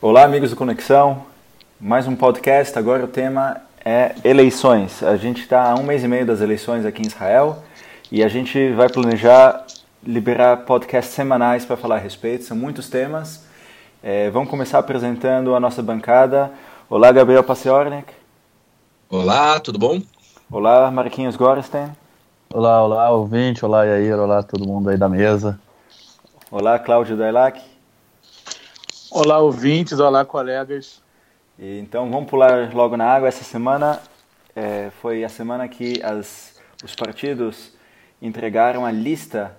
Olá, amigos do Conexão. Mais um podcast. Agora o tema é eleições. A gente está há um mês e meio das eleições aqui em Israel e a gente vai planejar liberar podcasts semanais para falar a respeito. São muitos temas. É, vamos começar apresentando a nossa bancada. Olá, Gabriel Paciornik. Olá, tudo bom? Olá, Marquinhos Gorstein. Olá, olá, ouvinte. Olá, Yair. Olá, todo mundo aí da mesa. Olá, Cláudio Dailac. Olá, ouvintes, olá, colegas. E, então, vamos pular logo na água. Essa semana é, foi a semana que as, os partidos entregaram a lista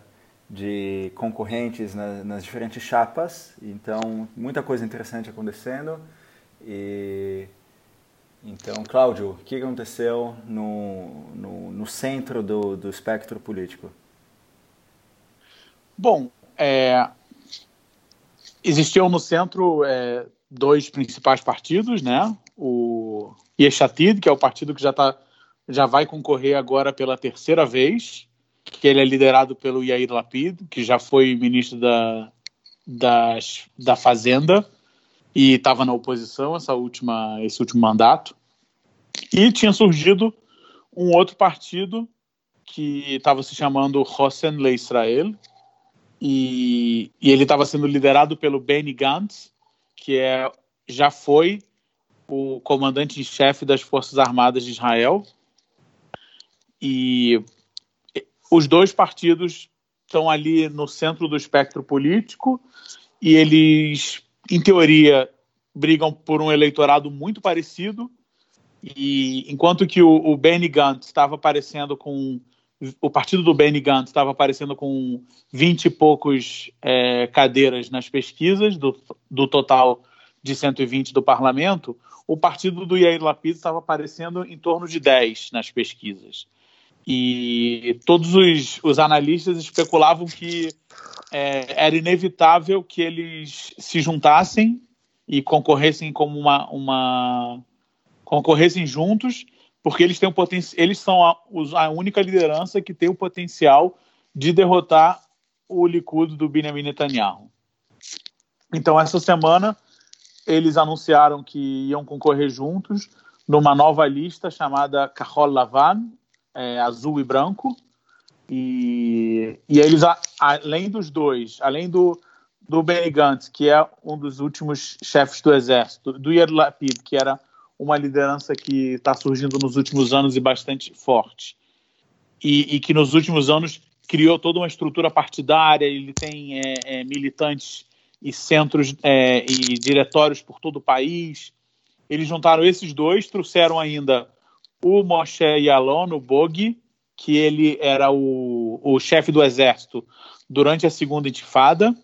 de concorrentes na, nas diferentes chapas. Então, muita coisa interessante acontecendo. E então, Cláudio, o que aconteceu no, no, no centro do, do espectro político? Bom, é, existiam no centro é, dois principais partidos, né? O Yeshatid, que é o partido que já, tá, já vai concorrer agora pela terceira vez, que ele é liderado pelo Yair Lapid, que já foi ministro da, das, da Fazenda e estava na oposição essa última, esse último mandato. E tinha surgido um outro partido que estava se chamando Hossein Le Israel, e, e ele estava sendo liderado pelo Benny Gantz, que é, já foi o comandante em chefe das Forças Armadas de Israel. E os dois partidos estão ali no centro do espectro político e eles, em teoria, brigam por um eleitorado muito parecido. E enquanto que o, o Benny Gantz estava aparecendo com o partido do Benny Gantz estava aparecendo com 20 e poucos é, cadeiras nas pesquisas, do, do total de 120 do parlamento, o partido do Yair Lapid estava aparecendo em torno de 10 nas pesquisas. E todos os, os analistas especulavam que é, era inevitável que eles se juntassem e concorressem como uma, uma concorressem juntos porque eles têm o potencial, eles são a, a, única liderança que tem o potencial de derrotar o Likud do Benjamin Netanyahu. Então essa semana eles anunciaram que iam concorrer juntos numa nova lista chamada Kahol Lavan, é, azul e branco. E, e eles, além dos dois, além do, do Benny Gantz, que é um dos últimos chefes do exército, do Yair Lapid, que era uma liderança que está surgindo nos últimos anos e bastante forte. E, e, que nos últimos anos criou toda uma estrutura partidária, ele tem é, é, militantes e centros é, e diretórios por todo o país. Eles juntaram esses dois, trouxeram ainda o Moshe Yalon, o Bog, que ele era o, o chefe do exército durante a segunda intifada,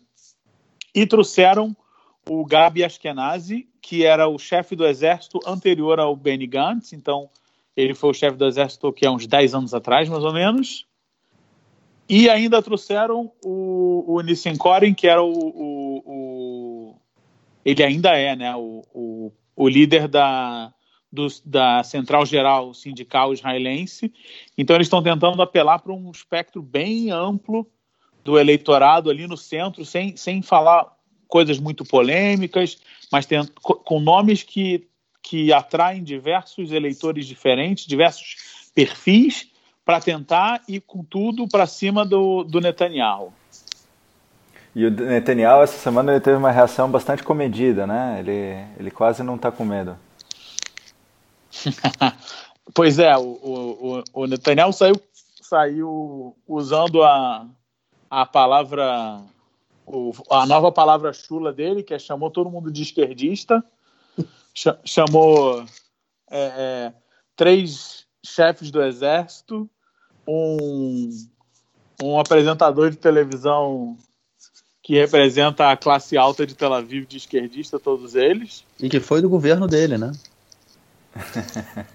e trouxeram o Gabi Ashkenazi, que era o chefe do exército anterior ao Benny Gantz, então ele foi o chefe do exército que há uns 10 anos atrás, mais ou menos. E ainda trouxeram o, o Nissen Koren, que era o, o, o, Ele ainda é, né? O, o, o líder da, do, da Central Geral Sindical Israelense. Então, eles estão tentando apelar para um espectro bem amplo do eleitorado ali no centro, sem, sem falar coisas muito polêmicas, mas tem, com nomes que, que atraem diversos eleitores diferentes, diversos perfis, para tentar ir com tudo para cima do, do Netanyahu. E o Netanyahu, essa semana, ele teve uma reação bastante comedida, né? Ele, ele quase não está com medo. pois é, o, o, o Netanyahu saiu, saiu usando a, a palavra o, a nova palavra chula dele, que é chamou todo mundo de esquerdista, ch chamou é, é, três chefes do exército, um, um apresentador de televisão que representa a classe alta de Tel Aviv de esquerdista, todos eles. E que foi do governo dele, né?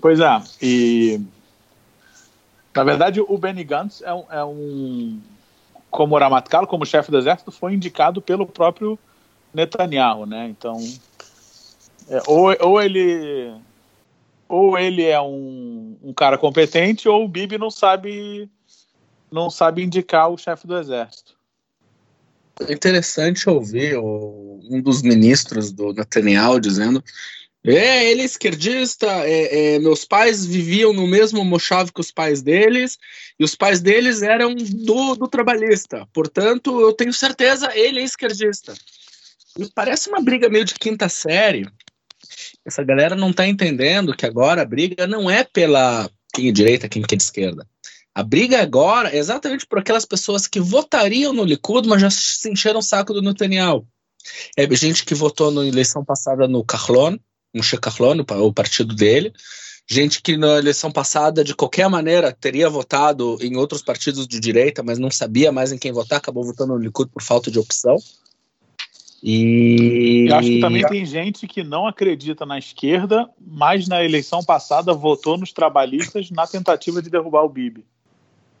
pois é, e na verdade o Benny Gantz é um, é um como Ramatkal, como chefe do exército, foi indicado pelo próprio Netanyahu, né? Então, é, ou, ou ele ou ele é um, um, cara competente ou o Bibi não sabe não sabe indicar o chefe do exército. interessante ouvir um dos ministros do Netanyahu dizendo é, ele é esquerdista, é, é, meus pais viviam no mesmo mochave que os pais deles, e os pais deles eram do, do trabalhista. Portanto, eu tenho certeza, ele é esquerdista. Me parece uma briga meio de quinta série. Essa galera não está entendendo que agora a briga não é pela quem é direita, quem é de esquerda. A briga agora é exatamente por aquelas pessoas que votariam no Likud, mas já se encheram o saco do Netanyahu. É gente que votou na eleição passada no Kahlon, Moshe Kahlon, o partido dele. Gente que na eleição passada, de qualquer maneira, teria votado em outros partidos de direita, mas não sabia mais em quem votar, acabou votando no Likud por falta de opção. E eu acho que também tem gente que não acredita na esquerda, mas na eleição passada votou nos trabalhistas na tentativa de derrubar o Bibi.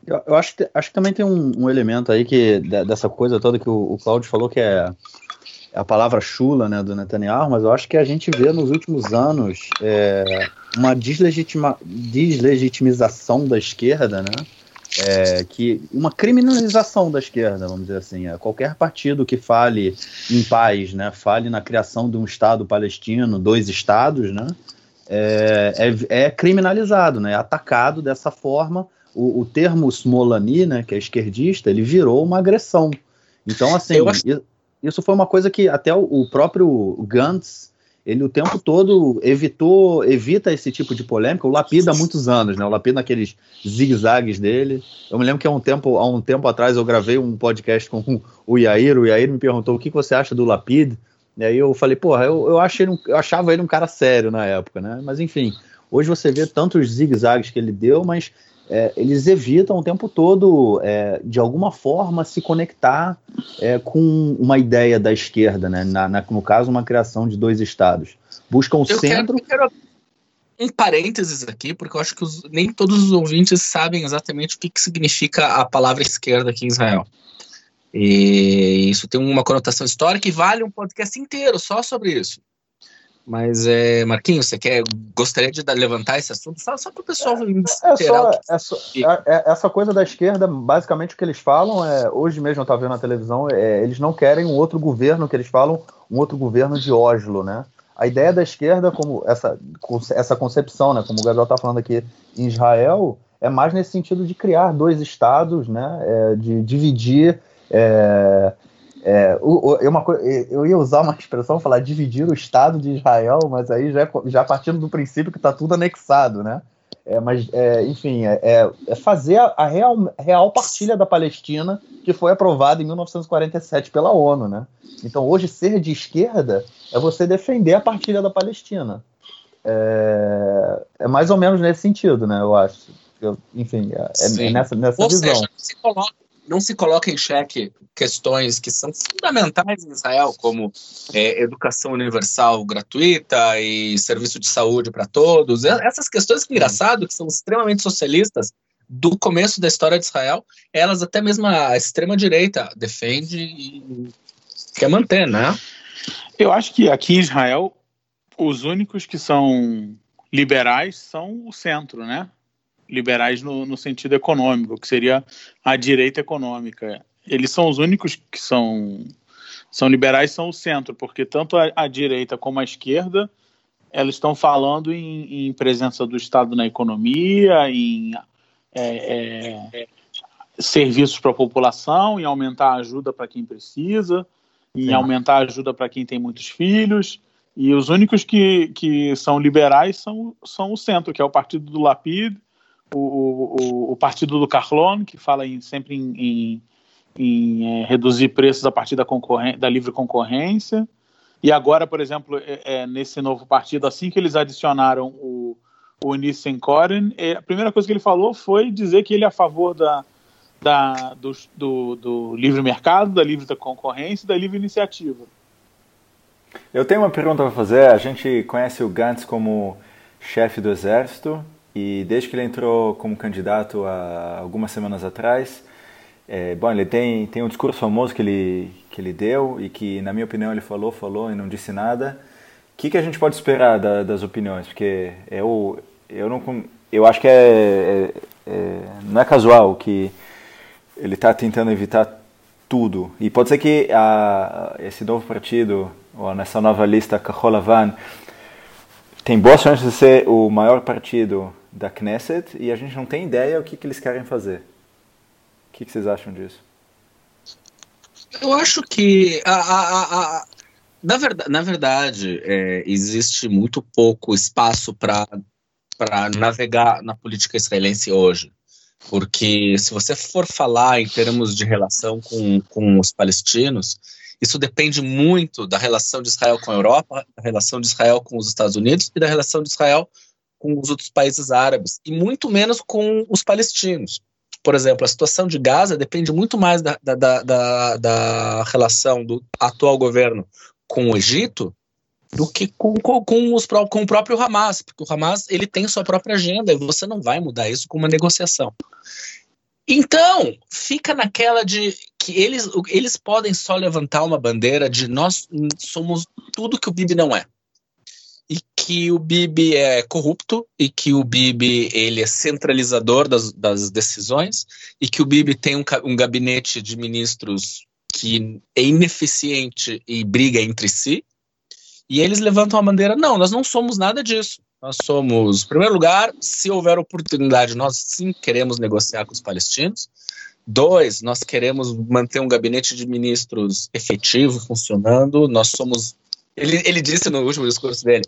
Eu, acho, que, acho que também tem um, um, elemento aí que dessa coisa toda que o, o Claudio falou que é a palavra chula né, do Netanyahu, mas eu acho que a gente vê nos últimos anos é, uma deslegitima, deslegitimização da esquerda, né? É, que uma criminalização da esquerda, vamos dizer assim. É, qualquer partido que fale em paz, né, fale na criação de um Estado palestino, dois Estados, né, é, é, é criminalizado, né, é atacado dessa forma. O, o termo Smolani, né, que é esquerdista, ele virou uma agressão. Então, assim, acho... Isso foi uma coisa que até o próprio Gantz, ele o tempo todo evitou, evita esse tipo de polêmica. O Lapida há muitos anos, né? O Lapida naqueles zigue-zagues dele. Eu me lembro que há um tempo, há um tempo atrás eu gravei um podcast com o Yair. O Yair me perguntou o que você acha do Lapid. E aí eu falei, porra, eu, eu, achei, eu achava ele um cara sério na época, né? Mas enfim, hoje você vê tantos zigue-zagues que ele deu, mas é, eles evitam o tempo todo, é, de alguma forma, se conectar é, com uma ideia da esquerda, né? Na, na, no caso, uma criação de dois estados. Buscam o centro. Quero, quero um parênteses aqui, porque eu acho que os, nem todos os ouvintes sabem exatamente o que, que significa a palavra esquerda aqui em Israel. E isso tem uma conotação histórica e vale um podcast inteiro só sobre isso. Mas, é, Marquinhos, você quer, gostaria de levantar esse assunto? Só, só para o pessoal é, é só, é só é, é, Essa coisa da esquerda, basicamente o que eles falam é, hoje mesmo eu estava vendo na televisão, é, eles não querem um outro governo, que eles falam, um outro governo de Oslo, né? A ideia da esquerda, como essa, essa concepção, né, como o Gabriel está falando aqui em Israel, é mais nesse sentido de criar dois estados, né, é, de dividir é, é, eu, uma, eu ia usar uma expressão, falar dividir o Estado de Israel, mas aí já, já partindo do princípio que está tudo anexado, né? É, mas, é, enfim, é, é, é fazer a, real, real partilha da Palestina que foi aprovada em 1947 pela ONU, né? Então, hoje, ser de esquerda é você defender a partilha da Palestina. É, é mais ou menos nesse sentido, né? Eu acho. Eu, enfim, é, é nessa, nessa ou visão. Seja, se coloca não se coloca em xeque questões que são fundamentais em Israel, como é, educação universal gratuita e serviço de saúde para todos. Essas questões, que engraçado, que são extremamente socialistas do começo da história de Israel, elas até mesmo a extrema-direita defende e quer manter, né? Eu acho que aqui em Israel, os únicos que são liberais são o centro, né? Liberais no, no, sentido econômico, que seria a direita econômica. Eles são os únicos que são, são liberais, são o centro, porque tanto a, a direita como a esquerda elas estão falando em, em, presença do Estado na economia, em é, é, serviços para a população, em aumentar a ajuda para quem precisa, em Sim. aumentar a ajuda para quem tem muitos filhos. E os únicos que, que são liberais são, são o centro, que é o partido do Lapid o, o, o partido do Carlone, que fala em, sempre em, em, em é, reduzir preços a partir da, da livre concorrência. E agora, por exemplo, é, é, nesse novo partido, assim que eles adicionaram o, o Nissen Koren, é, a primeira coisa que ele falou foi dizer que ele é a favor da, da, do, do, do livre mercado, da livre concorrência e da livre iniciativa. Eu tenho uma pergunta para fazer. A gente conhece o Gantz como chefe do exército e desde que ele entrou como candidato há algumas semanas atrás, é, bom, ele tem, tem um discurso famoso que ele, que ele deu e que, na minha opinião, ele falou, falou e não disse nada. O que, que a gente pode esperar da, das opiniões? Porque eu, eu, não, eu acho que é, é, é não é casual que ele está tentando evitar tudo. E pode ser que a, esse novo partido, ou nessa nova lista, Kaholavan, tem boas chances de ser o maior partido da Knesset e a gente não tem ideia o que, que eles querem fazer. O que, que vocês acham disso? Eu acho que a, a, a, na verdade, na verdade é, existe muito pouco espaço para navegar na política israelense hoje. Porque se você for falar em termos de relação com, com os palestinos, isso depende muito da relação de Israel com a Europa, da relação de Israel com os Estados Unidos e da relação de Israel com os outros países árabes, e muito menos com os palestinos. Por exemplo, a situação de Gaza depende muito mais da, da, da, da relação do atual governo com o Egito do que com, com, com, os, com o próprio Hamas, porque o Hamas ele tem sua própria agenda e você não vai mudar isso com uma negociação. Então, fica naquela de que eles, eles podem só levantar uma bandeira de nós somos tudo que o Bibi não é. Que o Bibi é corrupto, e que o Bibi ele é centralizador das, das decisões, e que o Bibi tem um, um gabinete de ministros que é ineficiente e briga entre si. E eles levantam a bandeira: não, nós não somos nada disso. Nós somos, em primeiro lugar, se houver oportunidade, nós sim queremos negociar com os palestinos. Dois, nós queremos manter um gabinete de ministros efetivo, funcionando. Nós somos. Ele, ele disse no último discurso dele: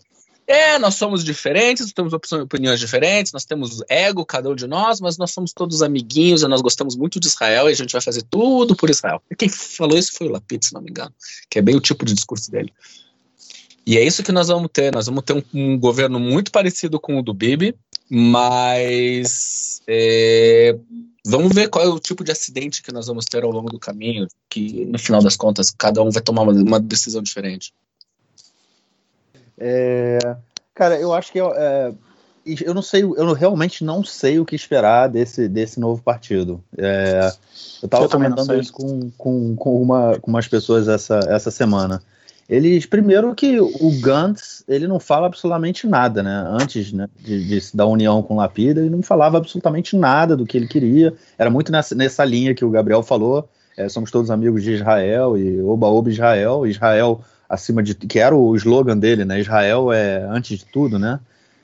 é, nós somos diferentes, temos opiniões diferentes, nós temos ego, cada um de nós, mas nós somos todos amiguinhos e nós gostamos muito de Israel e a gente vai fazer tudo por Israel. E quem falou isso foi o Lapid, se não me engano, que é bem o tipo de discurso dele. E é isso que nós vamos ter. Nós vamos ter um, um governo muito parecido com o do Bibi, mas é, vamos ver qual é o tipo de acidente que nós vamos ter ao longo do caminho, que no final das contas cada um vai tomar uma, uma decisão diferente. É, cara, eu acho que eu, é, eu não sei, eu realmente não sei o que esperar desse, desse novo partido. É, eu estava comentando isso com, com, com, uma, com umas pessoas essa, essa semana. Eles, primeiro que o Gantz, ele não fala absolutamente nada, né? Antes né, de, de, da união com Lapida, ele não falava absolutamente nada do que ele queria. Era muito nessa, nessa linha que o Gabriel falou. É, somos todos amigos de Israel e oba oba Israel. Israel acima de que era o slogan dele, né? Israel é antes de tudo, né?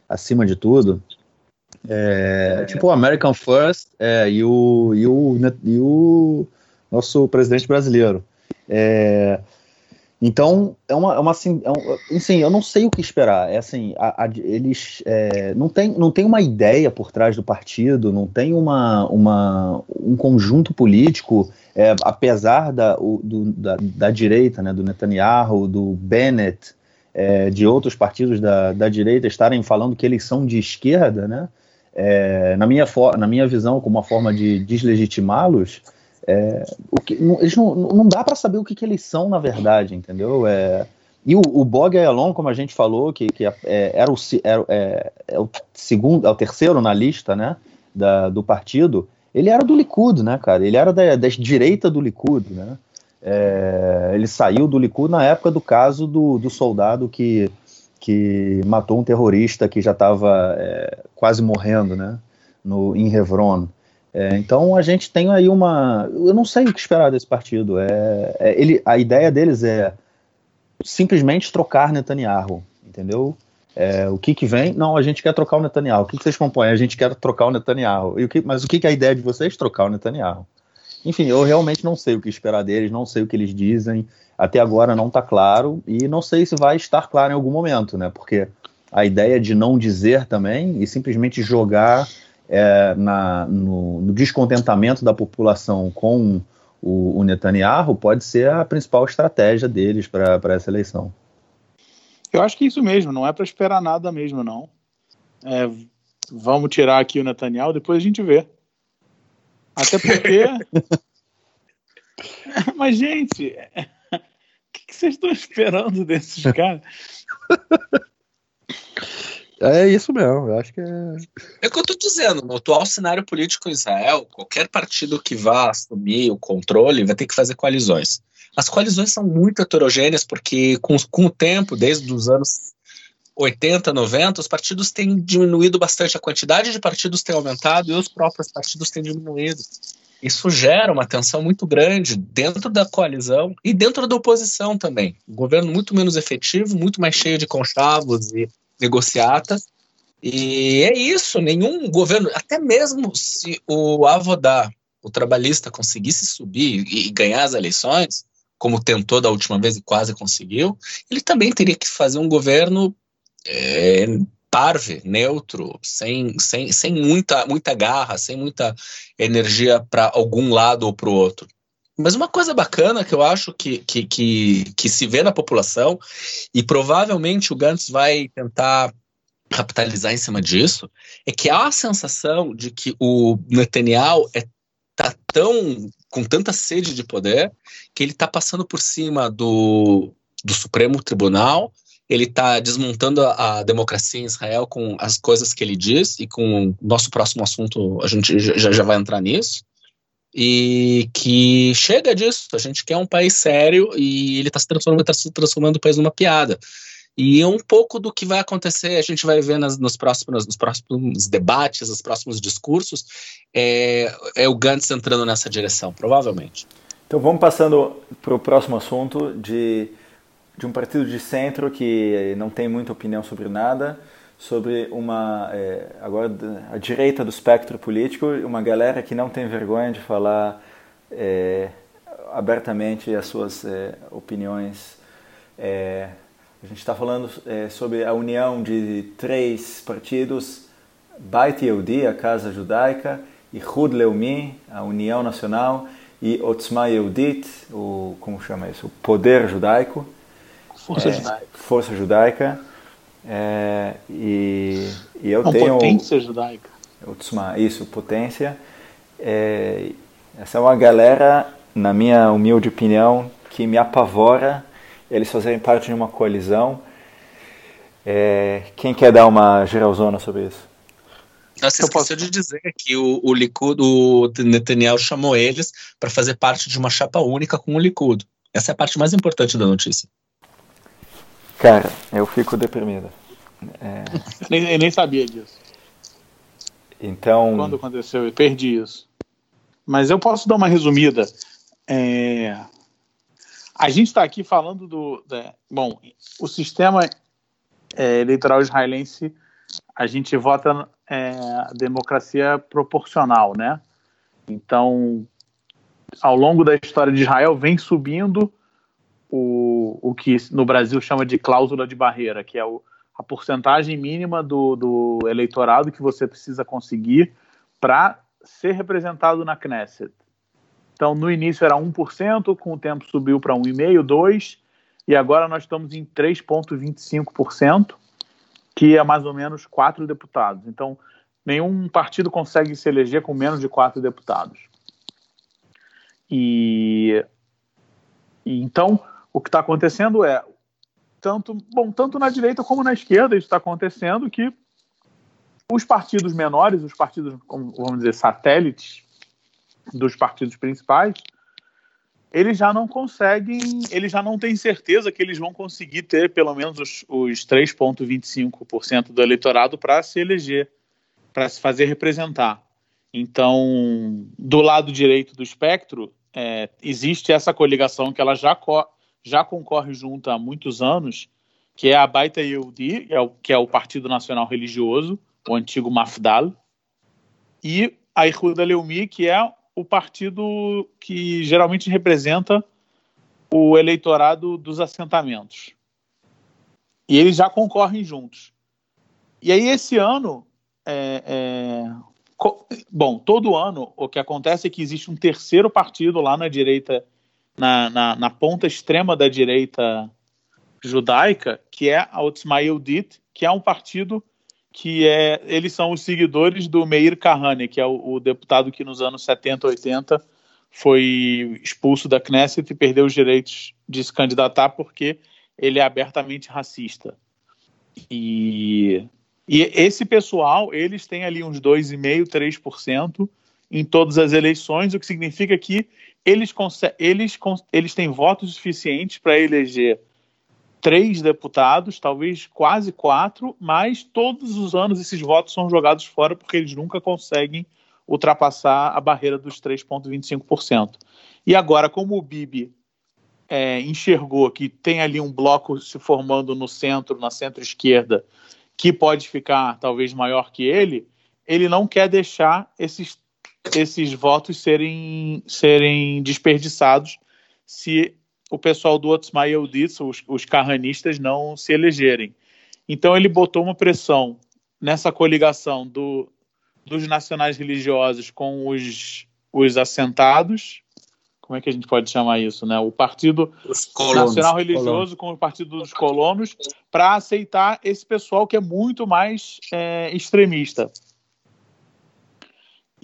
Acima de tudo. É, é. Tipo o American First é, e, o, e, o, e o nosso presidente brasileiro. É, então, é uma, é uma assim, é um, assim, eu não sei o que esperar. É assim, a, a, eles é, não tem, não tem uma ideia por trás do partido, não tem uma, uma um conjunto político, é, apesar da, o, do, da, da, direita, né, do Netanyahu, do Bennett, é, de outros partidos da, da direita estarem falando que eles são de esquerda, né? É, na, minha na minha visão, como uma forma de deslegitimá-los, é, o que, não, eles não, não dá para saber o que, que, eles são na verdade, entendeu? É, e o, o Bog Ayalon, como a gente falou, que, que é, era, o, era é, é, o segundo, é o terceiro na lista, né, da, do partido, ele era do Likud, né, cara? Ele era da, da direita do Likud, né? É, ele saiu do Likud na época do caso do, do soldado que, que matou um terrorista que já estava é, quase morrendo, né, no, em Hebron. É, então a gente tem aí uma. Eu não sei o que esperar desse partido. É, é, ele, a ideia deles é simplesmente trocar Netanyahu, entendeu? É, o que que vem? Não, a gente quer trocar o Netanyahu. O que, que vocês compõem? A gente quer trocar o Netanyahu. E o que, mas o que, que é a ideia de vocês? Trocar o Netanyahu. Enfim, eu realmente não sei o que esperar deles, não sei o que eles dizem. Até agora não está claro e não sei se vai estar claro em algum momento, né? Porque a ideia de não dizer também e simplesmente jogar é, na, no, no, descontentamento da população com o, o, Netanyahu pode ser a principal estratégia deles para essa eleição. Eu acho que é isso mesmo, não é para esperar nada mesmo, não. É, vamos tirar aqui o Netanyahu, depois a gente vê. Até porque. Mas, gente, o que, que vocês estão esperando desses caras? É isso mesmo, eu acho que é. É o que eu tô dizendo, no atual cenário político em Israel, qualquer partido que vá assumir o controle vai ter que fazer coalizões. As coalizões são muito heterogêneas, porque com, com o tempo, desde os anos 80, 90, os partidos têm diminuído bastante, a quantidade de partidos tem aumentado e os próprios partidos têm diminuído. Isso gera uma tensão muito grande dentro da coalizão e dentro da oposição também. Um governo muito menos efetivo, muito mais cheio de conchavos e negociatas. E é isso, nenhum governo, até mesmo se o Avodá, o trabalhista, conseguisse subir e ganhar as eleições, como tentou da última vez e quase conseguiu, ele também teria que fazer um governo é, parve, neutro, sem, sem, sem muita, muita garra, sem muita energia para algum lado ou para o outro. Mas uma coisa bacana que eu acho que, que, que, que se vê na população, e provavelmente o Gantz vai tentar capitalizar em cima disso, é que há a sensação de que o Netanyahu é tá tão com tanta sede de poder que ele está passando por cima do, do Supremo Tribunal ele está desmontando a, a, democracia em Israel com as coisas que ele diz e com o nosso próximo assunto a gente já, já vai entrar nisso e que chega disso, a gente quer um país sério e ele está se transformando, tá se transformando o país numa piada. E é um pouco do que vai acontecer, a gente vai ver nas, nos, próximos, nos próximos debates, nos próximos discursos, é, é o Gantz entrando nessa direção, provavelmente. Então vamos passando para o próximo assunto de de um partido de centro que não tem muita opinião sobre nada, sobre uma é, agora a direita do espectro político, uma galera que não tem vergonha de falar é, abertamente as suas é, opiniões. É, a gente está falando é, sobre a união de três partidos: Beit Yehudi, a Casa Judaica, e Hud Leumi, a União Nacional, e Otzma Yehudit, o como chama isso, o Poder Judaico. Força é, judaica. Força judaica. É, e, e eu Não, tenho. Potência judaica. isso, potência. É, essa é uma galera, na minha humilde opinião, que me apavora eles fazerem parte de uma coalizão. É, quem quer dar uma geralzona sobre isso? Nossa, você esqueceu de dizer que o, o Likud, o Netanyahu chamou eles para fazer parte de uma chapa única com o Likud. Essa é a parte mais importante da notícia. Cara, eu fico deprimido. É... nem, eu nem sabia disso. Então. Quando aconteceu, eu perdi isso. Mas eu posso dar uma resumida. É... A gente está aqui falando do. Da... Bom, o sistema é, eleitoral israelense, a gente vota é, democracia proporcional, né? Então, ao longo da história de Israel, vem subindo o, o que no Brasil chama de cláusula de barreira, que é o, a porcentagem mínima do, do eleitorado que você precisa conseguir para ser representado na Knesset. Então, no início era 1%, com o tempo subiu para 1,5%, 2%, e agora nós estamos em 3,25%, que é mais ou menos quatro deputados. Então, nenhum partido consegue se eleger com menos de quatro deputados. E, e então, o que está acontecendo é tanto bom tanto na direita como na esquerda isso está acontecendo que os partidos menores, os partidos vamos dizer satélites dos partidos principais, eles já não conseguem, eles já não têm certeza que eles vão conseguir ter pelo menos os, os 3,25% do eleitorado para se eleger, para se fazer representar. Então, do lado direito do espectro, é, existe essa coligação que ela já, já concorre junto há muitos anos, que é a Baita Yehudi, que é o, que é o Partido Nacional Religioso, o antigo Mafdal, e a Ihuda Leumi, que é o partido que geralmente representa o eleitorado dos assentamentos. E eles já concorrem juntos. E aí, esse ano, é, é, bom, todo ano o que acontece é que existe um terceiro partido lá na direita na, na, na ponta extrema da direita judaica, que é a Otzma Yehudit, que é um partido que é, eles são os seguidores do Meir Kahane, que é o, o, deputado que nos anos 70, 80 foi expulso da Knesset e perdeu os direitos de se candidatar porque ele é abertamente racista. E, e esse pessoal, eles têm ali uns 2,5%, 3% em todas as eleições, o que significa que eles, eles, eles têm votos suficientes para eleger três deputados, talvez quase quatro, mas todos os anos esses votos são jogados fora porque eles nunca conseguem ultrapassar a barreira dos 3,25%. E agora, como o Bibi é, enxergou que tem ali um bloco se formando no centro, na centro-esquerda, que pode ficar talvez maior que ele, ele não quer deixar esses, esses votos serem, serem desperdiçados se o pessoal do Otzma Yehudit, os, os carranistas, não se elegerem. Então ele botou uma pressão nessa coligação do, dos nacionais religiosos com os, os assentados, como é que a gente pode chamar isso, né? O Partido Nacional Religioso colonos. com o Partido dos Colonos, para aceitar esse pessoal que é muito mais é, extremista.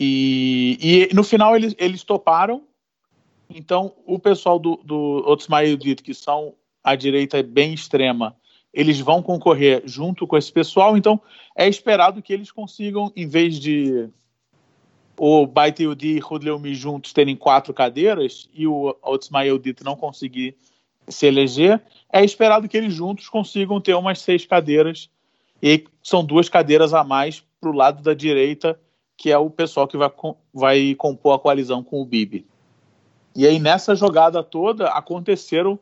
E, e, no final eles, eles toparam. Então, o pessoal do, do Otzma Yudit, que são a direita bem extrema, eles vão concorrer junto com esse pessoal. Então, é esperado que eles consigam, em vez de o Baita Yudi e Rudleumi juntos terem quatro cadeiras e o Otzma Yehudit não conseguir se eleger, é esperado que eles juntos consigam ter umas seis cadeiras e são duas cadeiras a mais para o lado da direita, que é o pessoal que vai, vai compor a coalizão com o Bibi. E aí nessa jogada toda aconteceram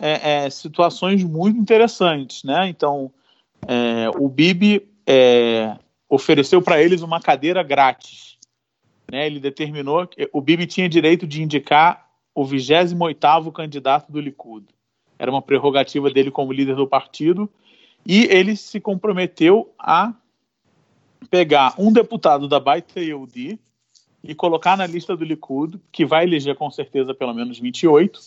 é, é, situações muito interessantes, né? Então é, o Bibi é, ofereceu para eles uma cadeira grátis né, ele determinou que o Bibi tinha direito de indicar o 28º candidato do Likud. Era uma prerrogativa dele como líder do partido e ele se comprometeu a pegar um deputado da Baita Yehudi e colocar na lista do Likud, que vai eleger com certeza pelo menos 28,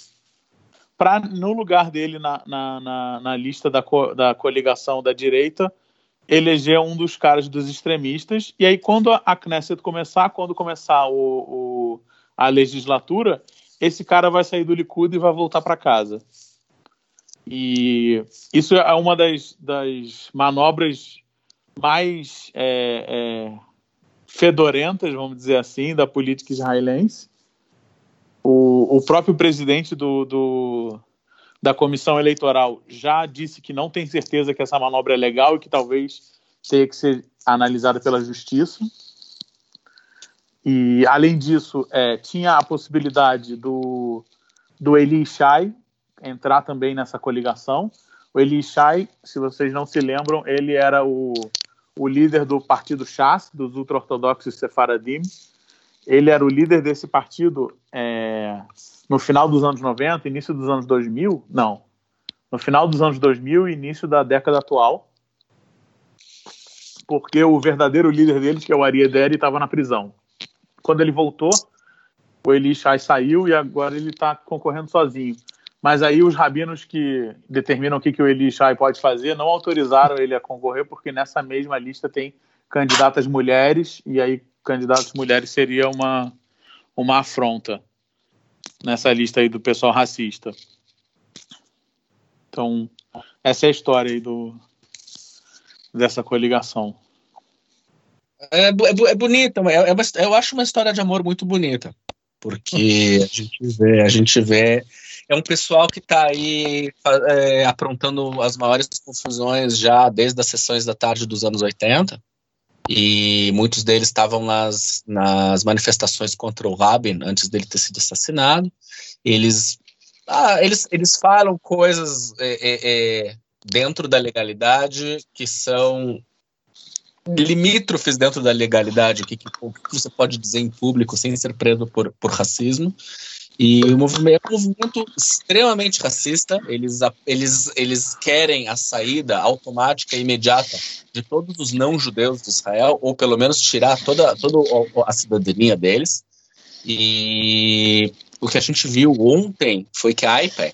para no lugar dele na, na, na, na lista da, co, da coligação da direita eleger um dos caras dos extremistas, e aí quando a Knesset começar, quando começar o, o a legislatura, esse cara vai sair do Likud e vai voltar para casa. E isso é uma das, das manobras mais é, é, fedorentas, vamos dizer assim, da política israelense. O, o próprio presidente do, do, da comissão eleitoral já disse que não tem certeza que essa manobra é legal e que talvez tenha que ser analisada pela justiça. E, além disso, é, tinha a possibilidade do, do Eli Shai entrar também nessa coligação. O Eli Shai, se vocês não se lembram, ele era o, o líder do partido Shas, dos ultra-ortodoxos sefaradim. Ele era o líder desse partido é, no final dos anos 90, início dos anos 2000, não, no final dos anos 2000 e início da década atual, porque o verdadeiro líder deles, que é o Ari Ederi, estava na prisão. Quando ele voltou, o Eli Shai saiu e agora ele está concorrendo sozinho. Mas aí os rabinos que determinam o que, que o Eli Shai pode fazer não autorizaram ele a concorrer, porque nessa mesma lista tem candidatas mulheres, e aí candidatas mulheres seria uma, uma afronta nessa lista aí do pessoal racista. Então, essa é a história aí do, dessa coligação. É, é, é bonita, é, é eu acho uma história de amor muito bonita, porque a gente vê, a gente vê é um pessoal que está aí é, aprontando as maiores confusões já desde as sessões da tarde dos anos 80 e muitos deles estavam nas, nas manifestações contra o Rabin antes dele ter sido assassinado. Eles, ah, eles, eles falam coisas é, é, é, dentro da legalidade que são limítrofes dentro da legalidade, o que, que, você pode dizer em público sem ser preso por, por racismo. E o movimento é um movimento extremamente racista. Eles, eles, eles querem a saída automática e imediata de todos os não-judeus de Israel, ou pelo menos tirar toda, toda a cidadania deles. E o que a gente viu ontem foi que a IPEC,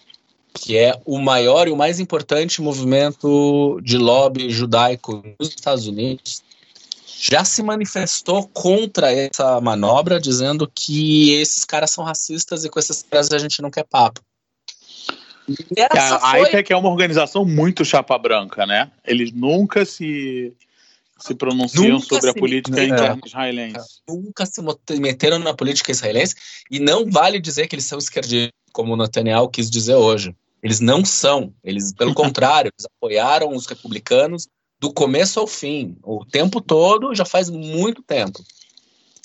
que é o maior e o mais importante movimento de lobby judaico nos Estados Unidos, já se manifestou contra essa manobra, dizendo que esses caras são racistas e com esses caras a gente não quer papo. A, foi... IPEC é uma organização muito chapa branca, né? Eles nunca se, se pronunciam nunca sobre se, a política é, interna israelense. Nunca se meteram na política israelense e não vale dizer que eles são esquerdistas, como o Netanyahu quis dizer hoje. Eles não são. Eles, pelo contrário, eles apoiaram os republicanos do começo ao fim, o tempo todo, já faz muito tempo.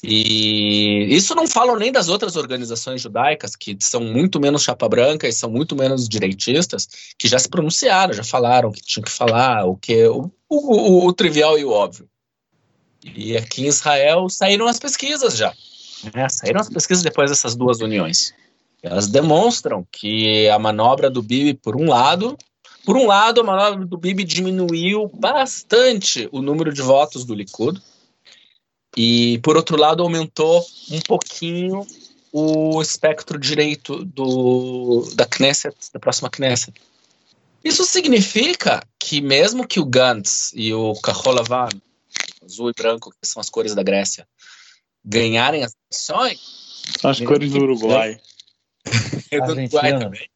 E isso não falam nem das outras organizações judaicas, que são muito menos chapa branca e são muito menos direitistas, que já se pronunciaram, já falaram que tinham que falar o que o, o, o trivial e o óbvio. E aqui em Israel saíram as pesquisas já. Né? Saíram as pesquisas depois dessas duas uniões. Elas demonstram que a manobra do Bibi, por um lado, por um lado, a manobra do Bibi diminuiu bastante o número de votos do Likud, e por outro lado aumentou um pouquinho o espectro direito do, da Knesset, da próxima Knesset. Isso significa que mesmo que o Gantz e o Kaholavan, azul e branco, que são as cores da Grécia, ganharem as eleições... As cores do Uruguai. do Uruguai também.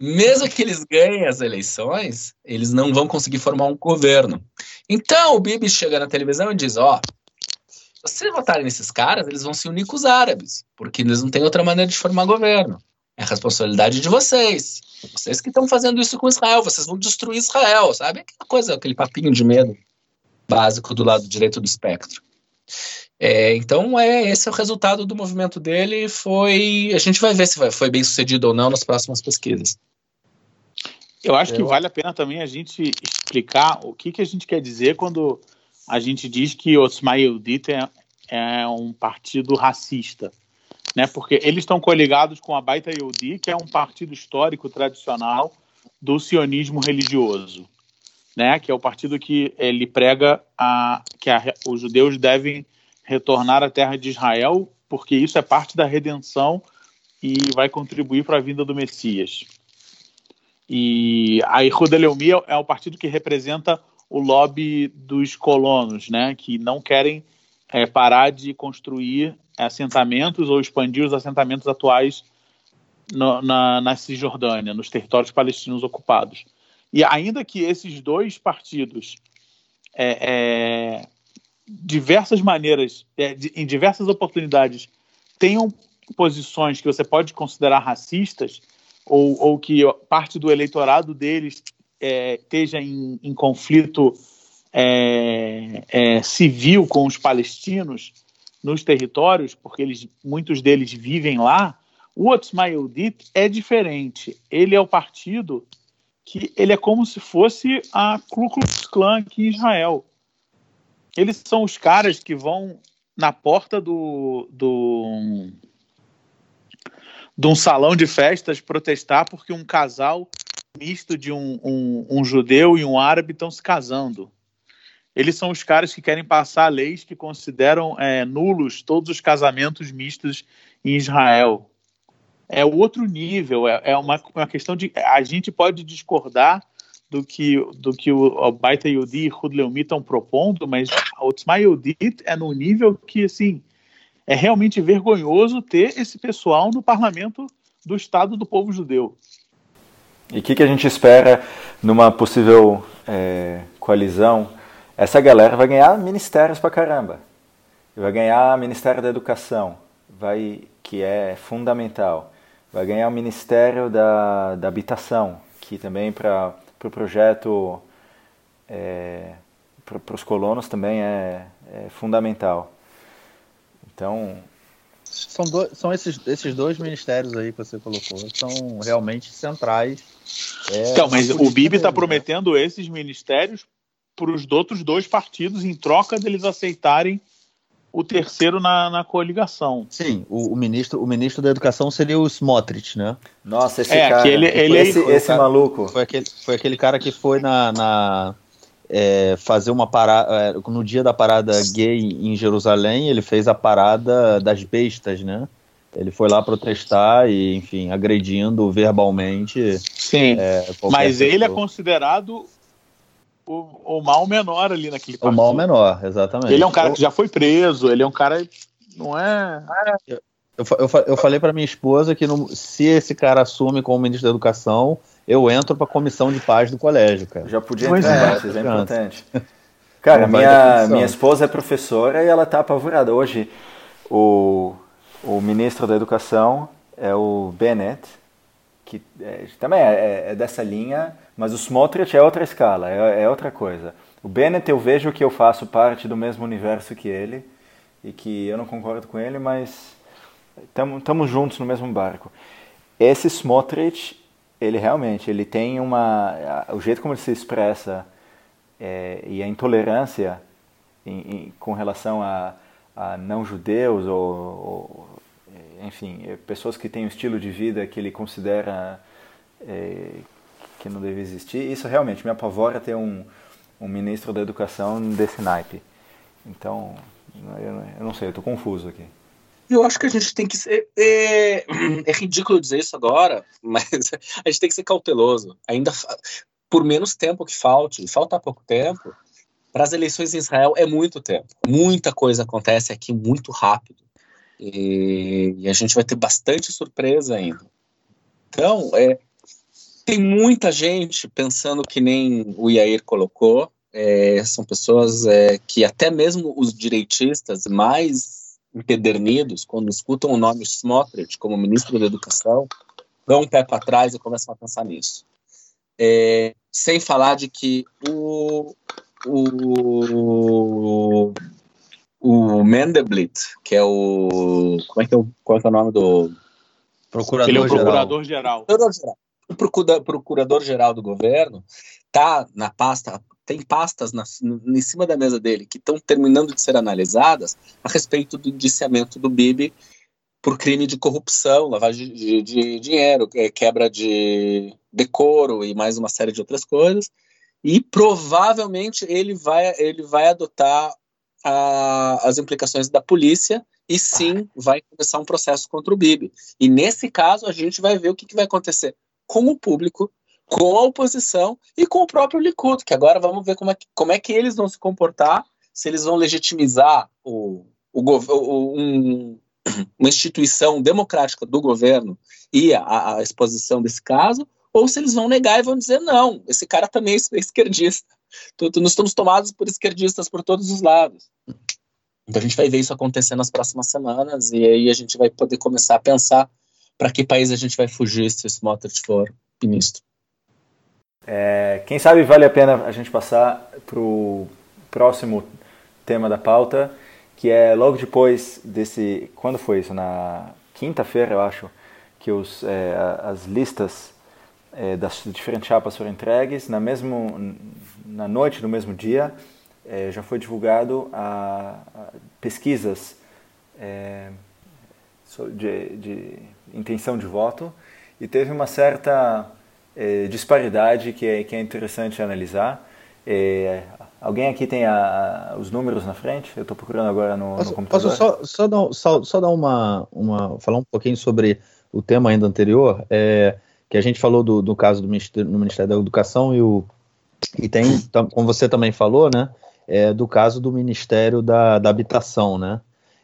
Mesmo que eles ganhem as eleições, eles não vão conseguir formar um governo. Então o Bibi chega na televisão e diz: Ó, oh, se votarem nesses caras, eles vão se unir com os árabes, porque eles não têm outra maneira de formar governo. É a responsabilidade de vocês. Vocês que estão fazendo isso com Israel, vocês vão destruir Israel, sabe? Aquela coisa, aquele papinho de medo básico do lado direito do espectro. É, então, é, esse é o resultado do movimento dele. Foi, a gente vai ver se vai, foi bem sucedido ou não nas próximas pesquisas. Eu acho que vale a pena também a gente explicar o que, que a gente quer dizer quando a gente diz que o Yehudit é, é um partido racista. Né? Porque eles estão coligados com a Baita Yehudi, que é um partido histórico tradicional do sionismo religioso. Né? Que é o partido que ele prega a, que a, os judeus devem retornar à terra de Israel, porque isso é parte da redenção e vai contribuir para a vinda do Messias. E a Ihuda Leumi é o partido que representa o lobby dos colonos, né, que não querem é, parar de construir assentamentos ou expandir os assentamentos atuais no, na, na Cisjordânia, nos territórios palestinos ocupados. E ainda que esses dois partidos é, é, diversas maneiras, é, de, em diversas oportunidades, tenham posições que você pode considerar racistas, ou, ou que parte do eleitorado deles é, esteja em, em conflito é, é, civil com os palestinos nos territórios, porque eles, muitos deles vivem lá, o Otzma Yehudit é diferente. Ele é o partido que ele é como se fosse a Ku Klux Klan aqui em Israel eles são os caras que vão na porta do, do de um salão de festas protestar porque um casal misto de um, um, um judeu e um árabe estão se casando. Eles são os caras que querem passar leis que consideram é, nulos todos os casamentos mistos em Israel. É outro nível, é, é uma, uma questão de. A gente pode discordar do que, do que o, Baita Yodi e Hud Leumi estão propondo, mas o Tzma Yodit é num nível que, assim, é realmente vergonhoso ter esse pessoal no parlamento do Estado do povo judeu. E o que, que, a gente espera numa possível é, coalizão? Essa galera vai ganhar ministérios pra caramba. Vai ganhar Ministério da Educação, vai, que é fundamental. Vai ganhar o Ministério da, da Habitação, que também para para o projeto, é, para os colonos também é, é, fundamental. Então. São, do, são esses, esses dois ministérios aí que você colocou, são realmente centrais. É, então, mas o Bibi está prometendo esses ministérios para os outros dois partidos em troca deles aceitarem o terceiro na, na coligação. Sim, o, o, ministro, o ministro da Educação seria o Smotrich, né? Nossa, esse é, cara. Ele, ele, esse, esse cara, maluco. Foi aquele, foi aquele cara que foi na. na é, fazer uma parada. É, no dia da parada gay em Jerusalém, ele fez a parada das bestas, né? Ele foi lá protestar e, enfim, agredindo verbalmente. Sim. É, mas pessoa. ele é considerado o, o mal menor ali naquele partido. O mal menor, exatamente. Ele é um cara que já foi preso, ele é um cara. Não é. Eu, eu, eu falei para minha esposa que no, se esse cara assume como ministro da Educação, eu entro para a comissão de paz do colégio, cara. Já podia entrar, é, é importante. Cara, minha, minha esposa é professora e ela tá apavorada. Hoje, o, o ministro da Educação é o Bennett, que é, também é, é dessa linha mas o Smotrich é outra escala, é, é outra coisa. O Bennett eu vejo que eu faço parte do mesmo universo que ele e que eu não concordo com ele, mas estamos juntos no mesmo barco. Esse Smotrich, ele realmente, ele tem uma, o jeito como ele se expressa é, e a intolerância em, em, com relação a, a não judeus ou, ou, enfim, pessoas que têm um estilo de vida que ele considera é, que não deve existir, isso realmente me apavora ter um, um ministro da educação desse naipe. Então, eu, eu não sei, eu estou confuso aqui. Eu acho que a gente tem que ser. É, é, ridículo dizer isso agora, mas a gente tem que ser cauteloso. Ainda por menos tempo que falte, falta pouco tempo, para as eleições em Israel é muito tempo. Muita coisa acontece aqui muito rápido. E, e a gente vai ter bastante surpresa ainda. Então, é, tem muita gente pensando que nem o Iair colocou. É, são pessoas é, que até mesmo os direitistas mais empedernidos, quando escutam o nome Smotrich como ministro da Educação, dão um pé para trás e começam a pensar nisso. É, sem falar de que o, o, o Mendeblit, que é o. Como é que é o, qual é, é o nome do. Procurador Ele é o procurador-geral. Procurador o procurador-geral do governo tá na pasta, tem pastas na, em cima da mesa dele que estão terminando de ser analisadas a respeito do indiciamento do Bibi por crime de corrupção, lavagem de, de, de dinheiro, é, quebra de decoro e mais uma série de outras coisas. E provavelmente ele vai, ele vai adotar a, as implicações da polícia e sim vai começar um processo contra o Bibi. E nesse caso a gente vai ver o que, que vai acontecer com o público, com a oposição e com o próprio Likud, que agora vamos ver como é que, como é que eles vão se comportar, se eles vão legitimizar o, o, o um, uma instituição democrática do governo e a, a, exposição desse caso, ou se eles vão negar e vão dizer, não, esse cara também é esquerdista. Nós estamos tomados por esquerdistas por todos os lados. Então a gente vai ver isso acontecer nas próximas semanas e aí a gente vai poder começar a pensar para que país a gente vai fugir se o Smotrich for ministro. É, quem sabe vale a pena a gente passar para o próximo tema da pauta, que é logo depois desse. Quando foi isso? Na quinta-feira, eu acho, que os, é, as listas é, das diferentes chapas foram entregues. Na, mesmo, na noite do mesmo dia, é, já foi divulgado a, a pesquisas é, de, de, intenção de voto e teve uma certa é, disparidade que é, que é interessante analisar. É, alguém aqui tem a, os números na frente? Eu estou procurando agora no, posso, no computador. Posso só, só, dar, só, só dar uma, uma. falar um pouquinho sobre o tema ainda anterior, é, que a gente falou do, do caso do Ministério, no Ministério da Educação e, o, e tem, como você também falou, né? É, do caso do Ministério da, da Habitação, né?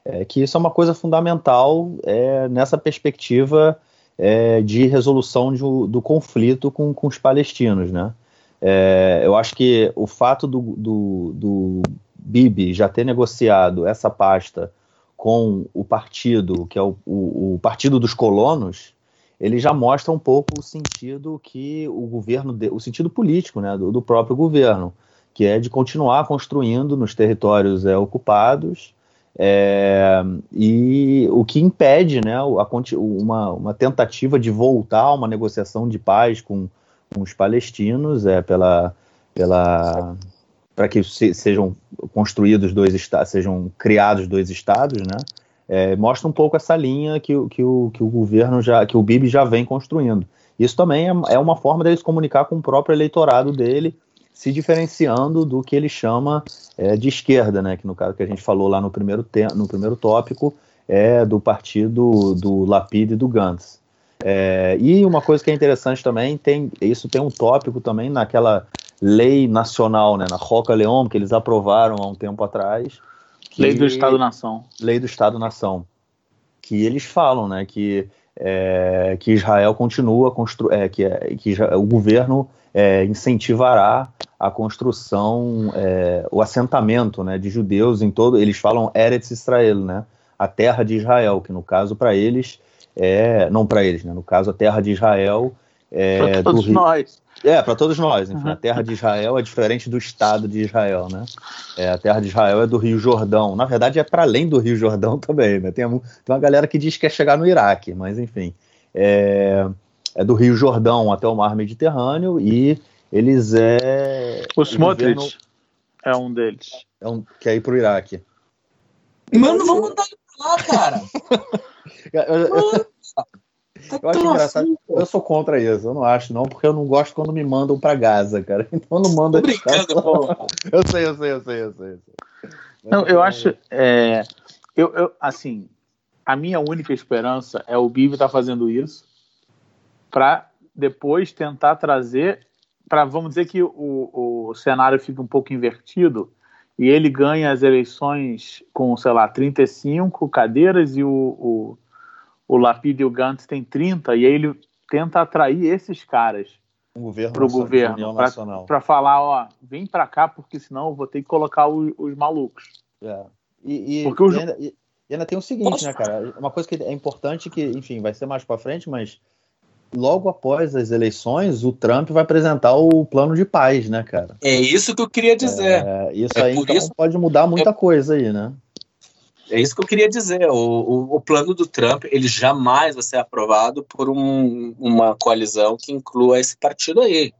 É, que isso é uma coisa fundamental é, nessa perspectiva é, de resolução de, do conflito com, com os palestinos, né? É, eu acho que o fato do, do, do Bibi já ter negociado essa pasta com o partido, que é o, o, o, Partido dos Colonos, ele já mostra um pouco o sentido que o governo, de, o sentido político né, do, do, próprio governo, que é de continuar construindo nos territórios é, ocupados é, e o que impede né, a, uma, uma, tentativa de voltar a uma negociação de paz com, com os palestinos é, pela, pela, para que se, sejam construídos dois estados, sejam criados dois estados, né? É, mostra um pouco essa linha que, que, o, que o governo já, que o Bibi já vem construindo. Isso também é, é uma forma deles comunicar com o próprio eleitorado dele se diferenciando do que ele chama é, de esquerda, né, que no caso que a gente falou lá no primeiro, no primeiro tópico é do partido do Lapid e do Gantz. É, e uma coisa que é interessante também, tem, isso tem um tópico também naquela lei nacional, né, na Roca Leão, que eles aprovaram há um tempo atrás. Que, lei do Estado-nação. Lei do Estado-nação. Que eles falam né, que, é, que Israel continua, constru é, que, é, que o governo é, incentivará a construção, é, o assentamento né, de judeus em todo. Eles falam Eretz Israel, né, a terra de Israel, que no caso para eles é não para eles, né, no caso a terra de Israel, É, para todos Rio... nós. É, para todos nós. Enfim, uhum. a terra de Israel é diferente do Estado de Israel, né? É, a terra de Israel é do Rio Jordão. Na verdade, é para além do Rio Jordão também, né? Tem, tem, uma galera que diz que quer chegar no Iraque, mas enfim. É, é do Rio Jordão até o Mar Mediterrâneo e eles é. O Smotrich é um deles. É um, quer ir pro Iraque. Mano, vamos mandar ele pra lá, cara. eu, acho engraçado. Assim, eu sou contra isso. Eu não acho, não, porque eu não gosto quando me mandam pra Gaza, cara. Então não manda. brincando, Eu sei, eu sei, eu sei, eu sei. Eu sei. Não, eu acho. É, eu, eu, assim, a minha única esperança é o Bibi estar tá fazendo isso para depois tentar trazer para vamos dizer que o, o cenário fica um pouco invertido e ele ganha as eleições com, sei lá, 35 cadeiras e o, o, o Lapid e o Gantz tem 30, e aí ele tenta atrair esses caras para o governo, para falar, ó, vem para cá porque senão eu vou ter que colocar os, os malucos. É. E, e, porque e, ainda, e, ainda, tem o seguinte, Poxa. né, cara? Uma coisa que é importante que, enfim, vai ser mais para frente, mas logo após as eleições, o Trump vai apresentar o plano de paz, né, cara? É isso que eu queria dizer. É, isso é aí então, isso... pode mudar muita é... coisa aí, né? É isso que eu queria dizer. O, o, o, plano do Trump ele jamais vai ser aprovado por um, uma coalizão que inclua esse partido aí.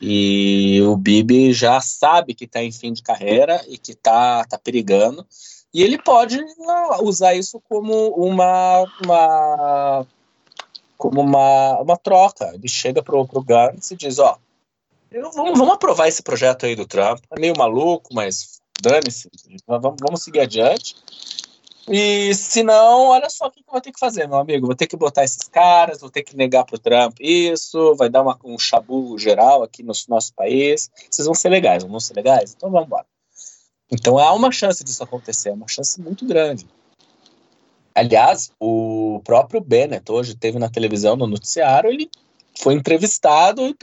E o Bibi já sabe que está em fim de carreira e que está tá perigando. E ele pode usar isso como uma, uma como uma, uma troca. Ele chega pro, pro Gantz e diz, ó, vamos, vamos aprovar esse projeto aí do Trump. É meio maluco, mas dane-se, vamos, vamos seguir adiante. E se não, olha só o que eu vou ter que fazer, meu amigo. Vou ter que botar esses caras, vou ter que negar pro Trump isso, vai dar uma, um chabu geral aqui no nosso país. Vocês vão ser legais, vão ser legais? Então vamos embora. Então há uma chance disso acontecer, uma chance muito grande. Aliás, o próprio Bennett hoje teve na televisão, no noticiário, ele foi entrevistado e,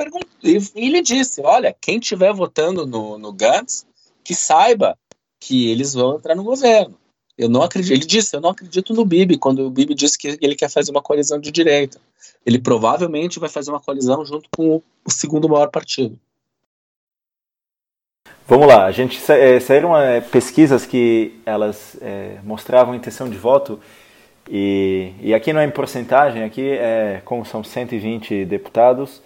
e, ele disse: Olha, quem estiver votando no, no Gantz, que saiba que eles vão entrar no governo. Eu não acredito. Ele disse: Eu não acredito no Bibi, quando o Bibi disse que ele quer fazer uma coalizão de direita. Ele provavelmente vai fazer uma coalizão junto com o, o segundo maior partido. Vamos lá, a gente é, saíram é, pesquisas que elas é, mostravam intenção de voto e, e aqui não é em porcentagem, aqui é como são 120 deputados,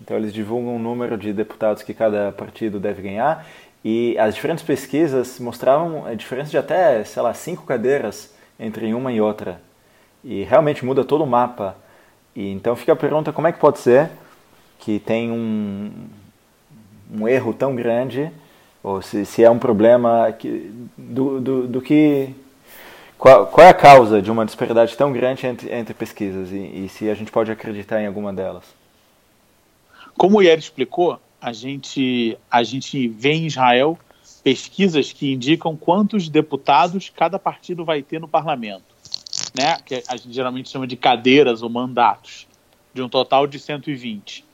então eles divulgam o número de deputados que cada partido deve ganhar. E as diferentes pesquisas mostravam a diferença de até, sei lá, cinco cadeiras entre uma e outra. E realmente muda todo o mapa. E então fica a pergunta como é que pode ser que tem um, um erro tão grande ou se, se é um problema que, do, do, do que qual, qual, é a causa de uma disparidade tão grande entre, entre pesquisas e, e, se a gente pode acreditar em alguma delas? Como o Ier explicou, a gente, a gente vê em Israel pesquisas que indicam quantos deputados cada partido vai ter no parlamento, né? que a gente geralmente chama de cadeiras ou mandatos, de um total de 120.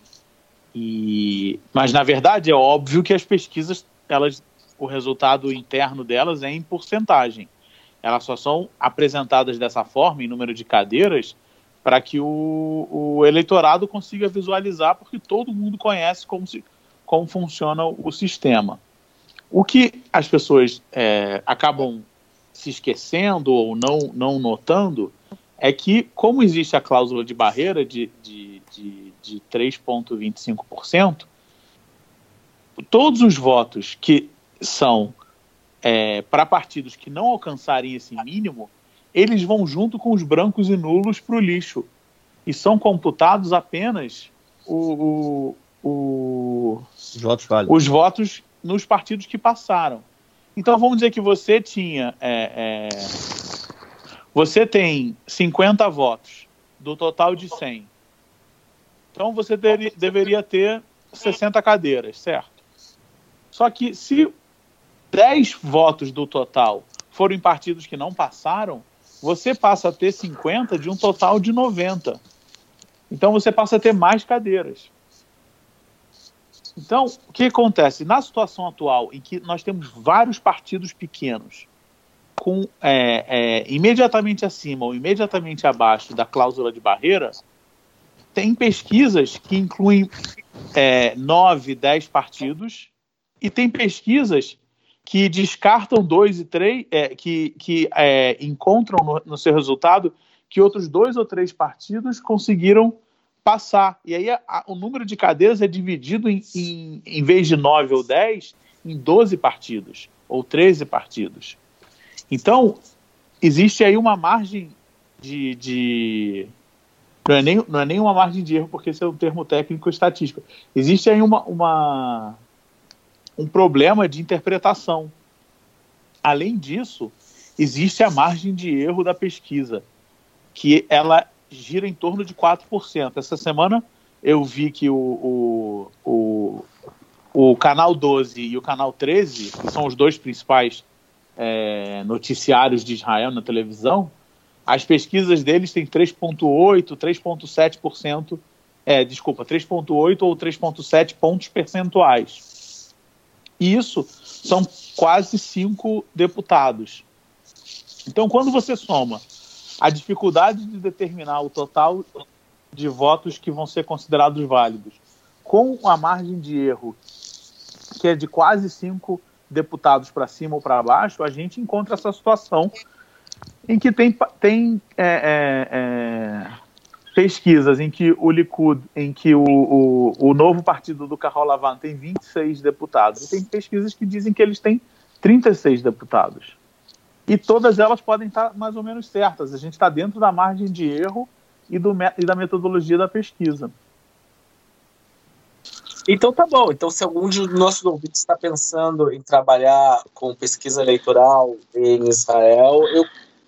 E, mas, na verdade, é óbvio que as pesquisas, elas, o resultado interno delas é em porcentagem elas só são apresentadas dessa forma, em número de cadeiras, para que o, o, eleitorado consiga visualizar, porque todo mundo conhece como, se, como funciona o sistema. O que as pessoas é, acabam se esquecendo ou não, não notando é que, como existe a cláusula de barreira de, de, de, de 3,25%, todos os votos que são é, para partidos que não alcançarem esse mínimo, eles vão junto com os brancos e nulos para o lixo. E são computados apenas o, o, o, os, votos os votos nos partidos que passaram. Então vamos dizer que você tinha. É, é, você tem 50 votos do total de 100. Então você ter, deveria ter 60 cadeiras, certo? Só que se 10 votos do total foram em partidos que não passaram, você passa a ter 50 de um total de 90. Então você passa a ter mais cadeiras. Então, o que acontece? Na situação atual, em que nós temos vários partidos pequenos, com é, é, imediatamente acima ou imediatamente abaixo da cláusula de barreira, tem pesquisas que incluem é, 9, 10 partidos, e tem pesquisas que descartam dois e três, é, que, que é, encontram no, no, seu resultado que outros dois ou três partidos conseguiram passar. E aí a, a, o número de cadeiras é dividido em, em, em vez de 9 ou 10, em 12 partidos, ou 13 partidos. Então, existe aí uma margem de, de não é, nem, não é nem uma margem de erro, porque esse é um termo técnico estatístico. Existe aí uma, uma, um problema de interpretação. Além disso, existe a margem de erro da pesquisa, que ela gira em torno de 4%. Essa semana eu vi que o, o, o, o Canal 12 e o Canal 13, que são os dois principais é, noticiários de Israel na televisão, as pesquisas deles têm 3,8%, 3,7%, é, desculpa, 3,8% ou 3,7 pontos percentuais. Isso são quase cinco deputados. Então, quando você soma a dificuldade de determinar o total de votos que vão ser considerados válidos com a margem de erro, que é de quase cinco deputados para cima ou para baixo, a gente encontra essa situação em que tem, tem é, é, é, pesquisas em que o Likud, em que o, o, o novo partido do Carol Lavan tem 26 deputados, e tem pesquisas que dizem que eles têm 36 deputados. E todas elas podem estar mais ou menos certas. A gente está dentro da margem de erro e, do, e da metodologia da pesquisa. Então tá bom. Então, se algum de nossos ouvintes está pensando em trabalhar com pesquisa eleitoral em Israel, eu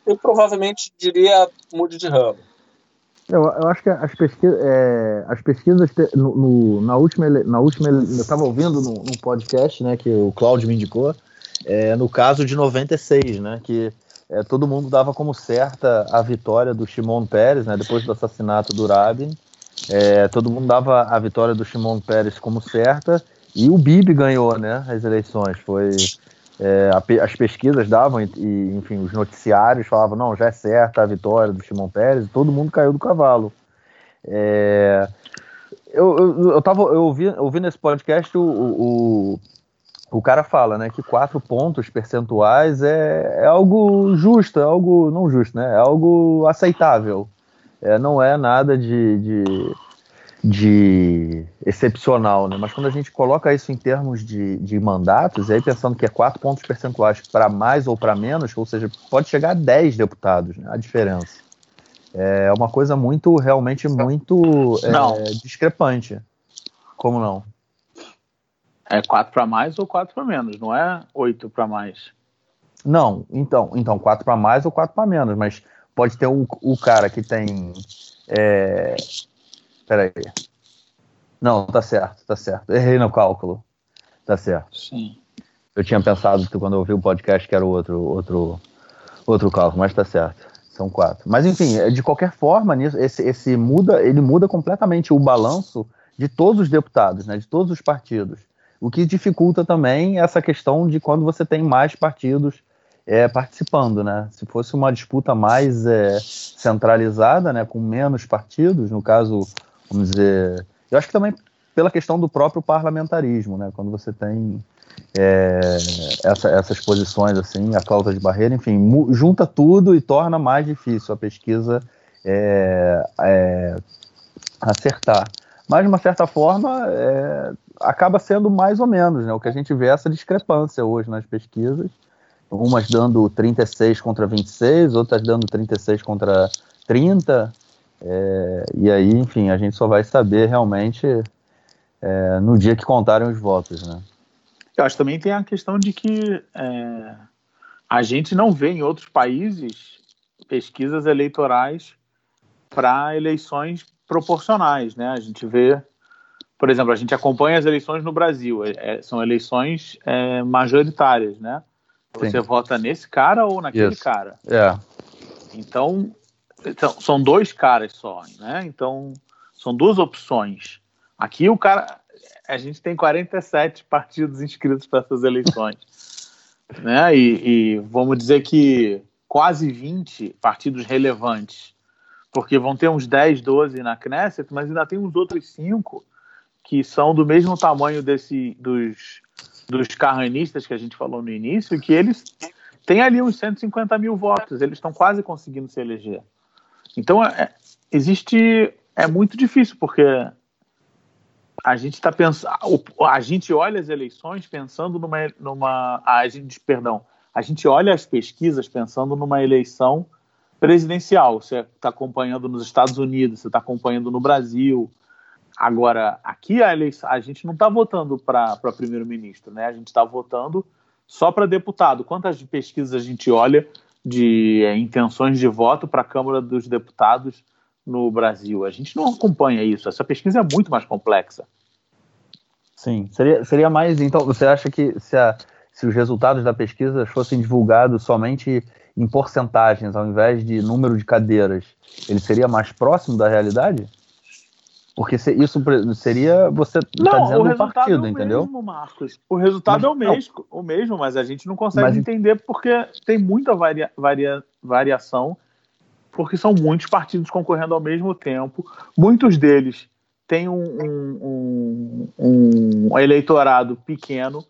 eu provavelmente diria mude de ramo. Eu, eu acho que as, é, as pesquisas no, no, na última na última eu estava ouvindo num, podcast, né, que o Cláudio me indicou, é, no caso de 96, né, que é, todo mundo dava como certa a vitória do Shimon Peres, né, depois do assassinato do Rabin, é, todo mundo dava a vitória do Shimon Peres como certa e o Bibi ganhou, né, as eleições, foi é, as pesquisas davam, e, enfim, os noticiários falavam, não, já é certa a vitória do Simão Pérez, e todo mundo caiu do cavalo. É, eu, eu, eu, tava, eu ouvi, ouvi nesse podcast o, o, o cara fala né, que quatro pontos percentuais é, é algo justo, é algo não justo, né? É algo aceitável. É, não é nada de, de de excepcional, né? Mas quando a gente coloca isso em termos de, de mandatos, e aí pensando que é quatro pontos percentuais para mais ou para menos, ou seja, pode chegar a 10 deputados, né? a diferença. É uma coisa muito, realmente muito é, discrepante. Como não? É quatro para mais ou quatro para menos, não é oito para mais. Não, então, então quatro para mais ou quatro para menos, mas pode ter o, o cara que tem é, Peraí. Não, tá certo, tá certo. Errei no cálculo. Tá certo. Sim. Eu tinha pensado que quando eu ouvi o podcast que era outro, outro, outro cálculo, mas tá certo. São quatro. Mas enfim, de qualquer forma, esse, esse muda, ele muda completamente o balanço de todos os deputados, né, de todos os partidos. O que dificulta também essa questão de quando você tem mais partidos é, participando, né? Se fosse uma disputa mais é, centralizada, né, com menos partidos, no caso vamos dizer. Eu acho que também pela questão do próprio parlamentarismo, né? Quando você tem é, essa, essas posições assim, a cláusula de barreira, enfim, junta tudo e torna mais difícil a pesquisa é, é, acertar. Mas de uma certa forma é, acaba sendo mais ou menos, né? O que a gente vê é essa discrepância hoje nas pesquisas, umas dando 36 contra 26, outras dando 36 contra 30. É, e aí, enfim, a gente só vai saber realmente é, no dia que contarem os votos, né? Eu acho que também tem a questão de que é, a gente não vê em outros países pesquisas eleitorais para eleições proporcionais, né? A gente vê, por exemplo, a gente acompanha as eleições no Brasil, é, é são eleições é, majoritárias, né? Você Sim. vota nesse cara ou naquele Isso. cara. É. Então, então, são dois caras só, né? Então, são duas opções. Aqui o cara. A gente tem 47 partidos inscritos para essas eleições. né? E, e, vamos dizer que quase 20 partidos relevantes. porque vão ter uns 10, 12 na Knesset, mas ainda tem uns outros cinco que são do mesmo tamanho desse dos, dos carranistas que a gente falou no início, que eles têm ali uns 150 mil votos, eles estão quase conseguindo se eleger. Então, é, existe. É muito difícil, porque a gente está pensando. A gente olha as eleições pensando numa. numa a gente, perdão, a gente olha as pesquisas pensando numa eleição presidencial. Você está acompanhando nos Estados Unidos, você está acompanhando no Brasil. Agora, aqui a eleição, a gente não está votando para primeiro-ministro, né? A gente está votando só para deputado. Quantas pesquisas a gente olha de é, intenções de voto para a Câmara dos Deputados no Brasil? A gente não acompanha isso. Essa pesquisa é muito mais complexa. Sim, seria, seria mais. Então, você acha que se, a, se os resultados da pesquisa fossem divulgados somente em porcentagens, ao invés de número de cadeiras, ele seria mais próximo da realidade? Porque se, isso seria você está dizendo o partido, é o entendeu? Mesmo, Marcos. O resultado mas, é o mesmo, o mesmo, mas a gente não consegue mas, entender porque tem muita varia, varia, variação, porque são muitos partidos concorrendo ao mesmo tempo. Muitos deles têm um, um, um, um eleitorado pequeno.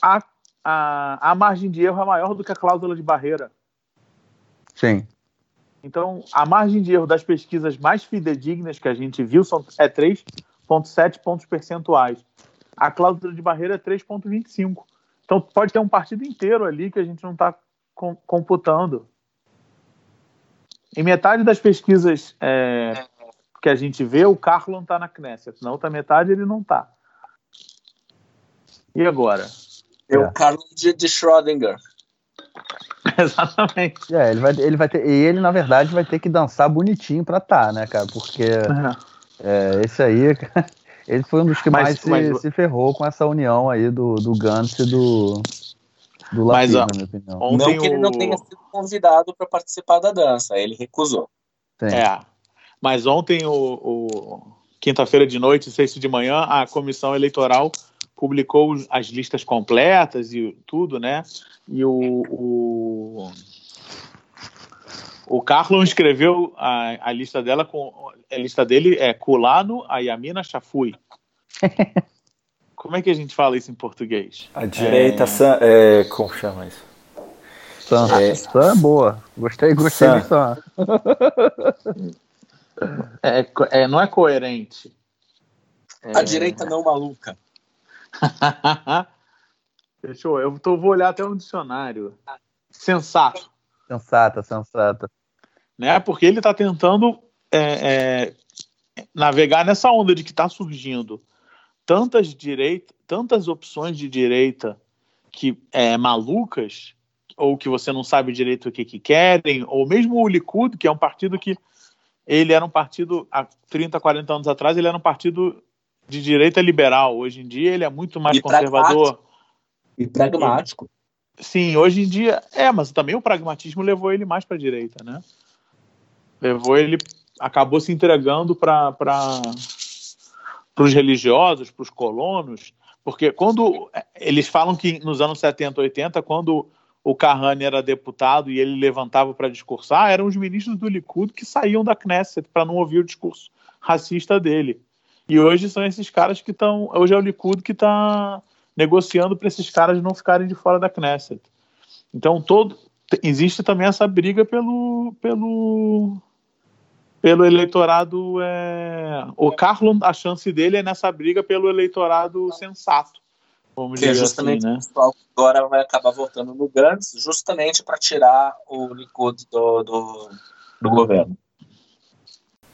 A, a, a margem de erro é maior do que a cláusula de barreira. Sim. Então, a margem de erro das pesquisas mais fidedignas que a gente viu são, é 3,7 pontos percentuais. A cláusula de barreira é 3,25. Então, pode ter um partido inteiro ali que a gente não está computando. Em metade das pesquisas é, que a gente vê, o Carlon está na Knesset. Na outra metade, ele não está. E agora? É o Carlon de, de Schrödinger. Exatamente. É, ele vai, ele vai ter, e ele, na verdade, vai ter que dançar bonitinho pra tá, né, cara? Porque é, esse aí, ele foi um dos que mas, mais mas, se, se, ferrou com essa união aí do, do Gantz e do, do Lapid, na minha opinião. Não que ele não tenha sido convidado para participar da dança, ele recusou. Sim. É, mas ontem, o, o quinta-feira de noite, sexta de manhã, a comissão eleitoral publicou as listas completas e tudo, né? E o, o, o Carlon escreveu a, a lista dela com a lista dele é Culano, Ayamina, Chafui. Como é que a gente fala isso em português? A direita, é... San, é, como chama isso? San, é, San é boa. Gostei, gostei San. San. É, é, não é coerente. A direita não maluca. Fechou. Eu tô, vou olhar até um dicionário. Sensato. Sensata, sensata. Né? Porque ele está tentando é, é, navegar nessa onda de que está surgindo tantas direita, tantas opções de direita que é, malucas ou que você não sabe direito o que, que querem, ou mesmo o Likud, que é um partido que ele era um partido há 30, 40 anos atrás, ele era um partido de direita liberal. Hoje em dia ele é muito mais e conservador. E pragmático. Sim, hoje em dia. É, mas também o pragmatismo levou ele mais para a direita, né? Levou ele. Acabou se entregando para os religiosos, para os colonos, porque quando. Eles falam que nos anos 70, 80, quando o Kahane era deputado e ele levantava para discursar, eram os ministros do Likud que saíam da Knesset para não ouvir o discurso racista dele. E hoje são esses caras que estão. Hoje é o Likud que está negociando para esses caras não ficarem de fora da Knesset. Então todo existe também essa briga pelo pelo pelo eleitorado é... o Carlos a chance dele é nessa briga pelo eleitorado sensato vamos que dizer é justamente assim, né? o pessoal agora vai acabar votando no Gantz justamente para tirar o Likud do, do, do governo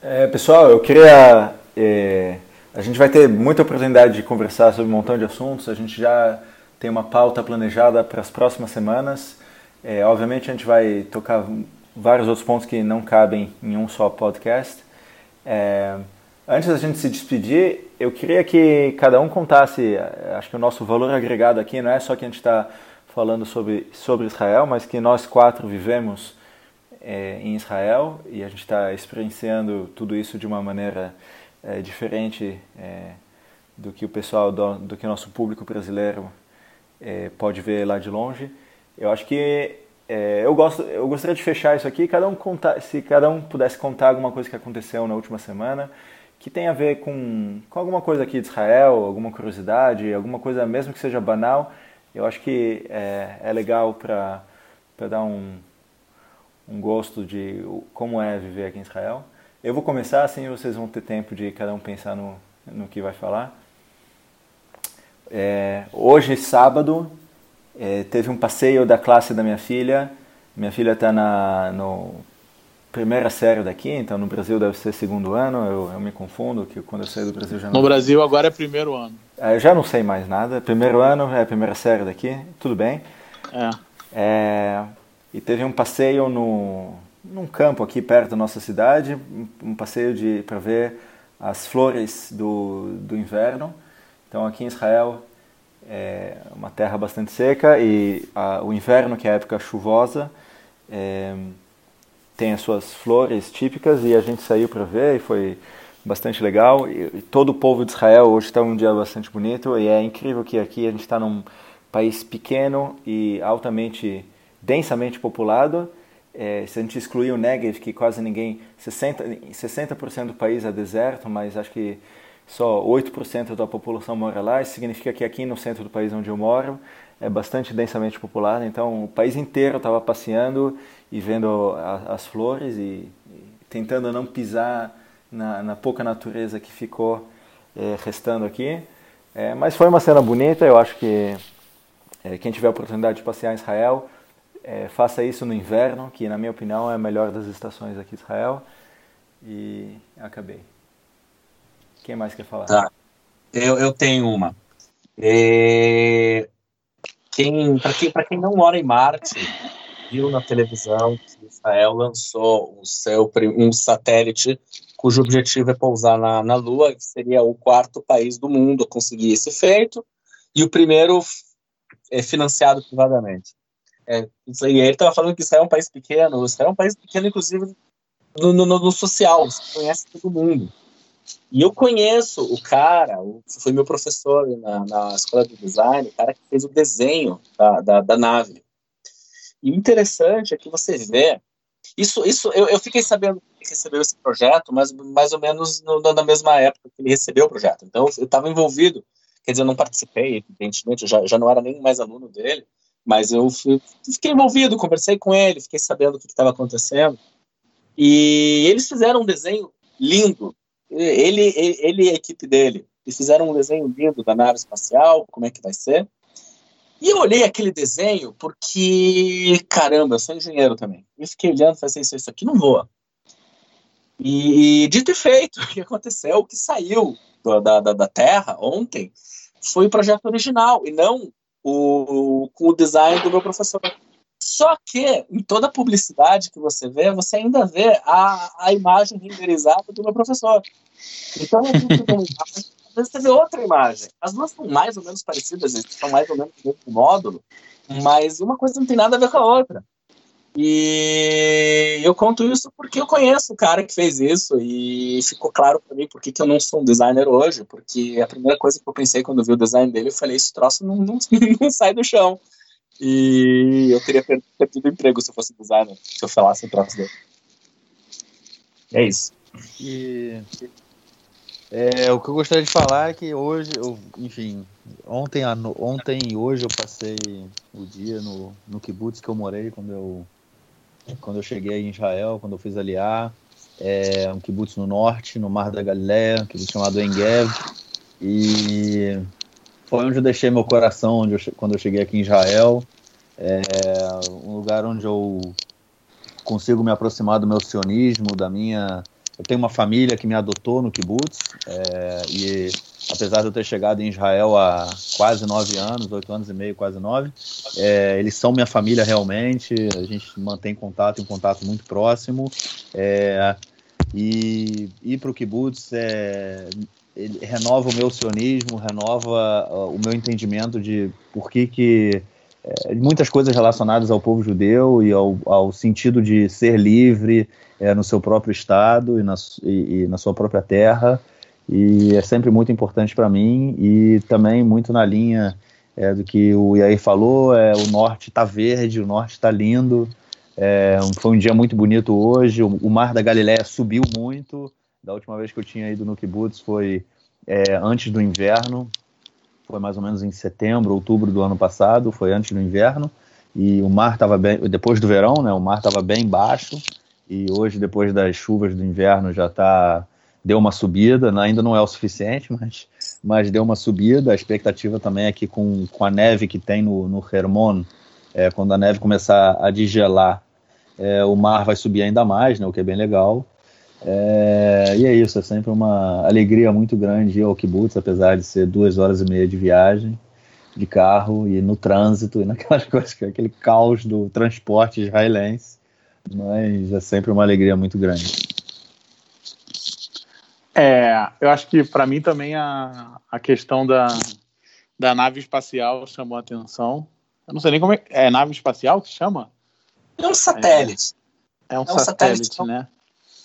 é, pessoal eu queria é a gente vai ter muita oportunidade de conversar sobre um montão de assuntos. A gente já tem uma pauta planejada para as próximas semanas. É, obviamente, a gente vai tocar vários outros pontos que não cabem em um só podcast. É, antes da gente se despedir, eu queria que cada um contasse. Acho que o nosso valor agregado aqui não é só que a gente está falando sobre, sobre Israel, mas que nós quatro vivemos é, em Israel e a gente está experienciando tudo isso de uma maneira é, diferente é, do que o pessoal, do, do que o nosso público brasileiro é, pode ver lá de longe. Eu acho que é, eu, gosto, eu gostaria de fechar isso aqui, cada um contar, se cada um pudesse contar alguma coisa que aconteceu na última semana, que tem a ver com, com alguma coisa aqui de Israel, alguma curiosidade, alguma coisa mesmo que seja banal, eu acho que é, é legal para dar um, um gosto de como é viver aqui em Israel. Eu vou começar, assim vocês vão ter tempo de cada um pensar no, no que vai falar. É, hoje, sábado, é, teve um passeio da classe da minha filha. Minha filha está na no primeira série daqui, então no Brasil deve ser segundo ano. Eu, eu me confundo que quando eu saí do Brasil já não. No Brasil agora é primeiro ano. É, eu já não sei mais nada. Primeiro ano é a primeira série daqui, tudo bem. É. é e teve um passeio no num campo aqui perto da nossa cidade, um passeio de para ver as flores do, do inverno. Então aqui em Israel é uma terra bastante seca e a, o inverno, que é a época chuvosa, é, tem as suas flores típicas e a gente saiu para ver e foi bastante legal. E, e, todo o povo de Israel hoje está um dia bastante bonito e é incrível que aqui a gente está num país pequeno e altamente, densamente populado. É, se a gente excluir o Negev, que quase ninguém, 60%, 60 do país é deserto, mas acho que só 8% da população mora lá, isso significa que aqui no centro do país onde eu moro é bastante densamente populado, então o país inteiro estava passeando e vendo a, as flores e, e, tentando não pisar na, na pouca natureza que ficou é, restando aqui. É, mas foi uma cena bonita, eu acho que é, quem tiver a oportunidade de passear em Israel, é, faça isso no inverno, que na minha opinião é a melhor das estações aqui de Israel. E acabei. Quem mais quer falar? Tá. Eu, eu tenho uma. É... Quem, Para quem, quem não mora em Marte, viu na televisão que Israel lançou o seu, um satélite cujo objetivo é pousar na, na Lua, que seria o quarto país do mundo a conseguir esse feito, e o primeiro é financiado privadamente. É, isso aí, ele estava falando que Israel é um país pequeno, Israel é um país pequeno, inclusive, no, no, no social, você conhece todo mundo. E eu conheço o cara, foi meu professor na, na escola de design, o cara que fez o desenho da, da, da nave. E o interessante é que você vê. Isso, isso eu, eu fiquei sabendo que recebeu esse projeto, mas mais ou menos no, na mesma época que ele recebeu o projeto. Então eu estava envolvido, quer dizer, eu não participei, evidentemente, eu já, já não era nem mais aluno dele, mas eu fiquei envolvido, conversei com ele, fiquei sabendo o que estava acontecendo. E eles fizeram um desenho lindo, ele, ele e a equipe dele, eles fizeram um desenho lindo da nave espacial, como é que vai ser. E eu olhei aquele desenho porque, caramba, eu sou engenheiro também. E fiquei olhando e falei assim, isso aqui não voa. E, e dito e feito, o que aconteceu, o que saiu da, da, da Terra ontem foi o projeto original, e não o, com o design do meu professor. Só que em toda publicidade que você vê, você ainda vê a, a imagem renderizada do meu professor. Então, às vezes você vê outra imagem. As duas são mais ou menos parecidas, são mais ou menos do mesmo módulo, mas uma coisa não tem nada a ver com a outra. E eu conto isso porque eu conheço o cara que fez isso e ficou claro para mim por que eu não sou um designer hoje, porque a primeira coisa que eu pensei quando vi o design dele, eu falei, esse troço não, não, não sai do chão. E eu teria perdido o emprego se eu fosse designer, se eu falasse o troço dele. É isso. E é, o que eu gostaria de falar é que hoje, eu, enfim, ontem, ontem e hoje eu passei o dia no, no kibbutz que eu morei quando eu, quando eu cheguei em Israel, quando eu fiz aliar. É um kibbutz no norte, no Mar da Galileia, um kibbutz chamado Engev. E foi onde eu deixei meu coração onde eu, quando eu cheguei aqui em Israel. É um lugar onde eu consigo me aproximar do meu sionismo, da minha. Eu tenho uma família que me adotou no kibbutz é, e apesar de eu ter chegado em Israel há quase nove anos, oito anos e meio, quase nove, é, eles são minha família realmente. A gente mantém contato, um contato muito próximo. É, e ir para o kibbutz é, renova o meu sionismo, renova o meu entendimento de por que que é, muitas coisas relacionadas ao povo judeu e ao, ao sentido de ser livre é, no seu próprio estado e na, e, e na sua própria terra e é sempre muito importante para mim e também muito na linha é, do que o Iair falou. É, o norte está verde, o norte está lindo. É, foi um dia muito bonito hoje. O, o, mar da Galileia subiu muito. Da última vez que eu tinha ido no Kibbutz foi é, antes do inverno. Foi mais ou menos em setembro, outubro do ano passado. Foi antes do inverno. E o mar estava bem. Depois do verão, né? O mar estava bem baixo. E hoje, depois das chuvas do inverno, já está deu uma subida, né? ainda não é o suficiente, mas, mas deu uma subida. A expectativa também é que com, com a neve que tem no, no Hermon, é, quando a neve começar a digelar, é, o mar vai subir ainda mais, né, o que é bem legal. É, e é isso, é sempre uma alegria muito grande ir ao kibbutz, apesar de ser duas horas e meia de viagem de carro e no trânsito e naquelas coisas, aquele caos do transporte israelense, mas é sempre uma alegria muito grande. É, eu acho que para mim também a, a questão da, da nave espacial chamou a atenção. Eu não sei nem como é. É nave espacial que chama? É um satélite. É, é um, é um satélite, satélite, né?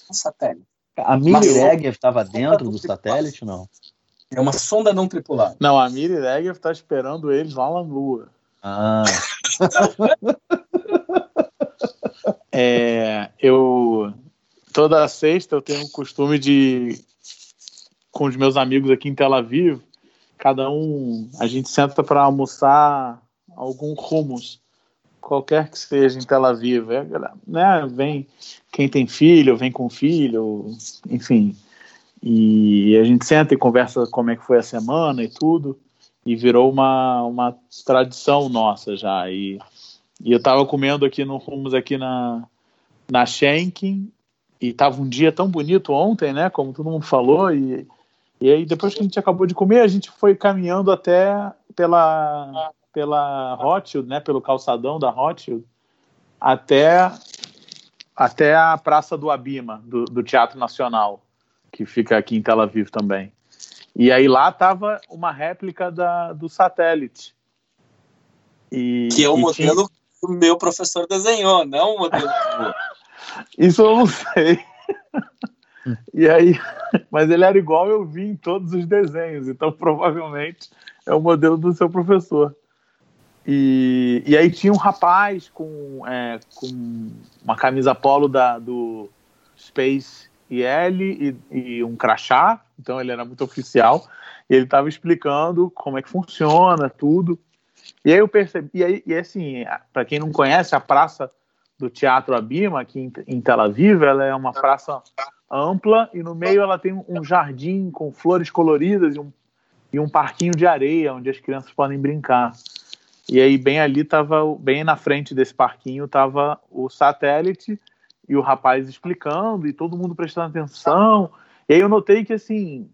Um satélite. A Miri Regev estava dentro do satélite, não? É uma sonda não tripulada. Não, a Miri Regev está esperando eles lá na Lua. Ah. é, eu toda sexta eu tenho o costume de com os meus amigos aqui em Tel Aviv, cada um, a gente senta para almoçar algum rumos, qualquer que seja em Tel Aviv, é, né? Vem quem tem filho, vem com filho, enfim. E a gente senta e conversa como é que foi a semana e tudo, e virou uma, uma tradição nossa já. E, e eu estava comendo aqui no Rumos aqui na na Schenken e tava um dia tão bonito ontem, né? Como todo mundo falou e e aí, depois que a gente acabou de comer, a gente foi caminhando até pela, pela Rothschild, né, pelo calçadão da Rothschild, até, até a Praça do Abima, do, do Teatro Nacional, que fica aqui em Tel Aviv também. E aí lá estava uma réplica da, do satélite. E, que é o modelo tinha... que o meu professor desenhou, não o modelo Isso eu não sei. E aí, mas ele era igual eu vi em todos os desenhos, então provavelmente é o modelo do seu professor. E, e aí tinha um rapaz com, é, com uma camisa polo da, do Space IL e, e um crachá, então ele era muito oficial, e ele estava explicando como é que funciona tudo. E aí eu percebi, e, aí, e assim, para quem não conhece, a praça do Teatro Abima, aqui em, em Tel Aviv, ela é uma praça ampla e no meio ela tem um jardim com flores coloridas e um, e um parquinho de areia onde as crianças podem brincar. E aí bem ali tava, bem na frente desse parquinho tava o satélite e o rapaz explicando e todo mundo prestando atenção. E aí eu notei que assim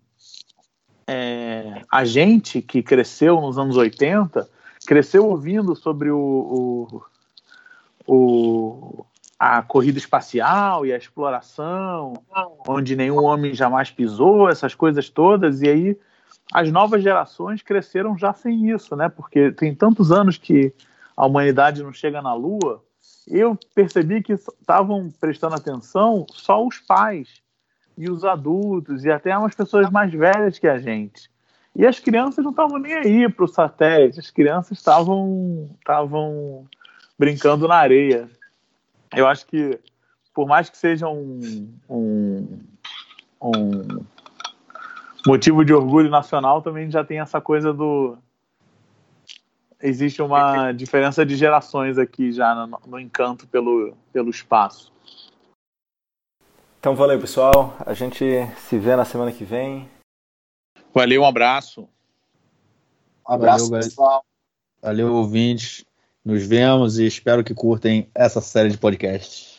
é, a gente que cresceu nos anos 80 cresceu ouvindo sobre o, o, o a corrida espacial e a exploração, onde nenhum homem jamais pisou, essas coisas todas, e aí as novas gerações cresceram já sem isso, né? Porque tem tantos anos que a humanidade não chega na Lua. Eu percebi que estavam prestando atenção só os pais e os adultos e até umas pessoas mais velhas que a gente. E as crianças não estavam nem aí para o satélite, as crianças estavam estavam brincando na areia eu acho que, por mais que seja um, um, um motivo de orgulho nacional, também já tem essa coisa do. Existe uma diferença de gerações aqui já no, no encanto pelo, pelo espaço. Então valeu, pessoal. A gente se vê na semana que vem. Valeu, um abraço. Um abraço, valeu, pessoal. Valeu, ouvintes. Nos vemos e espero que curtem essa série de podcasts.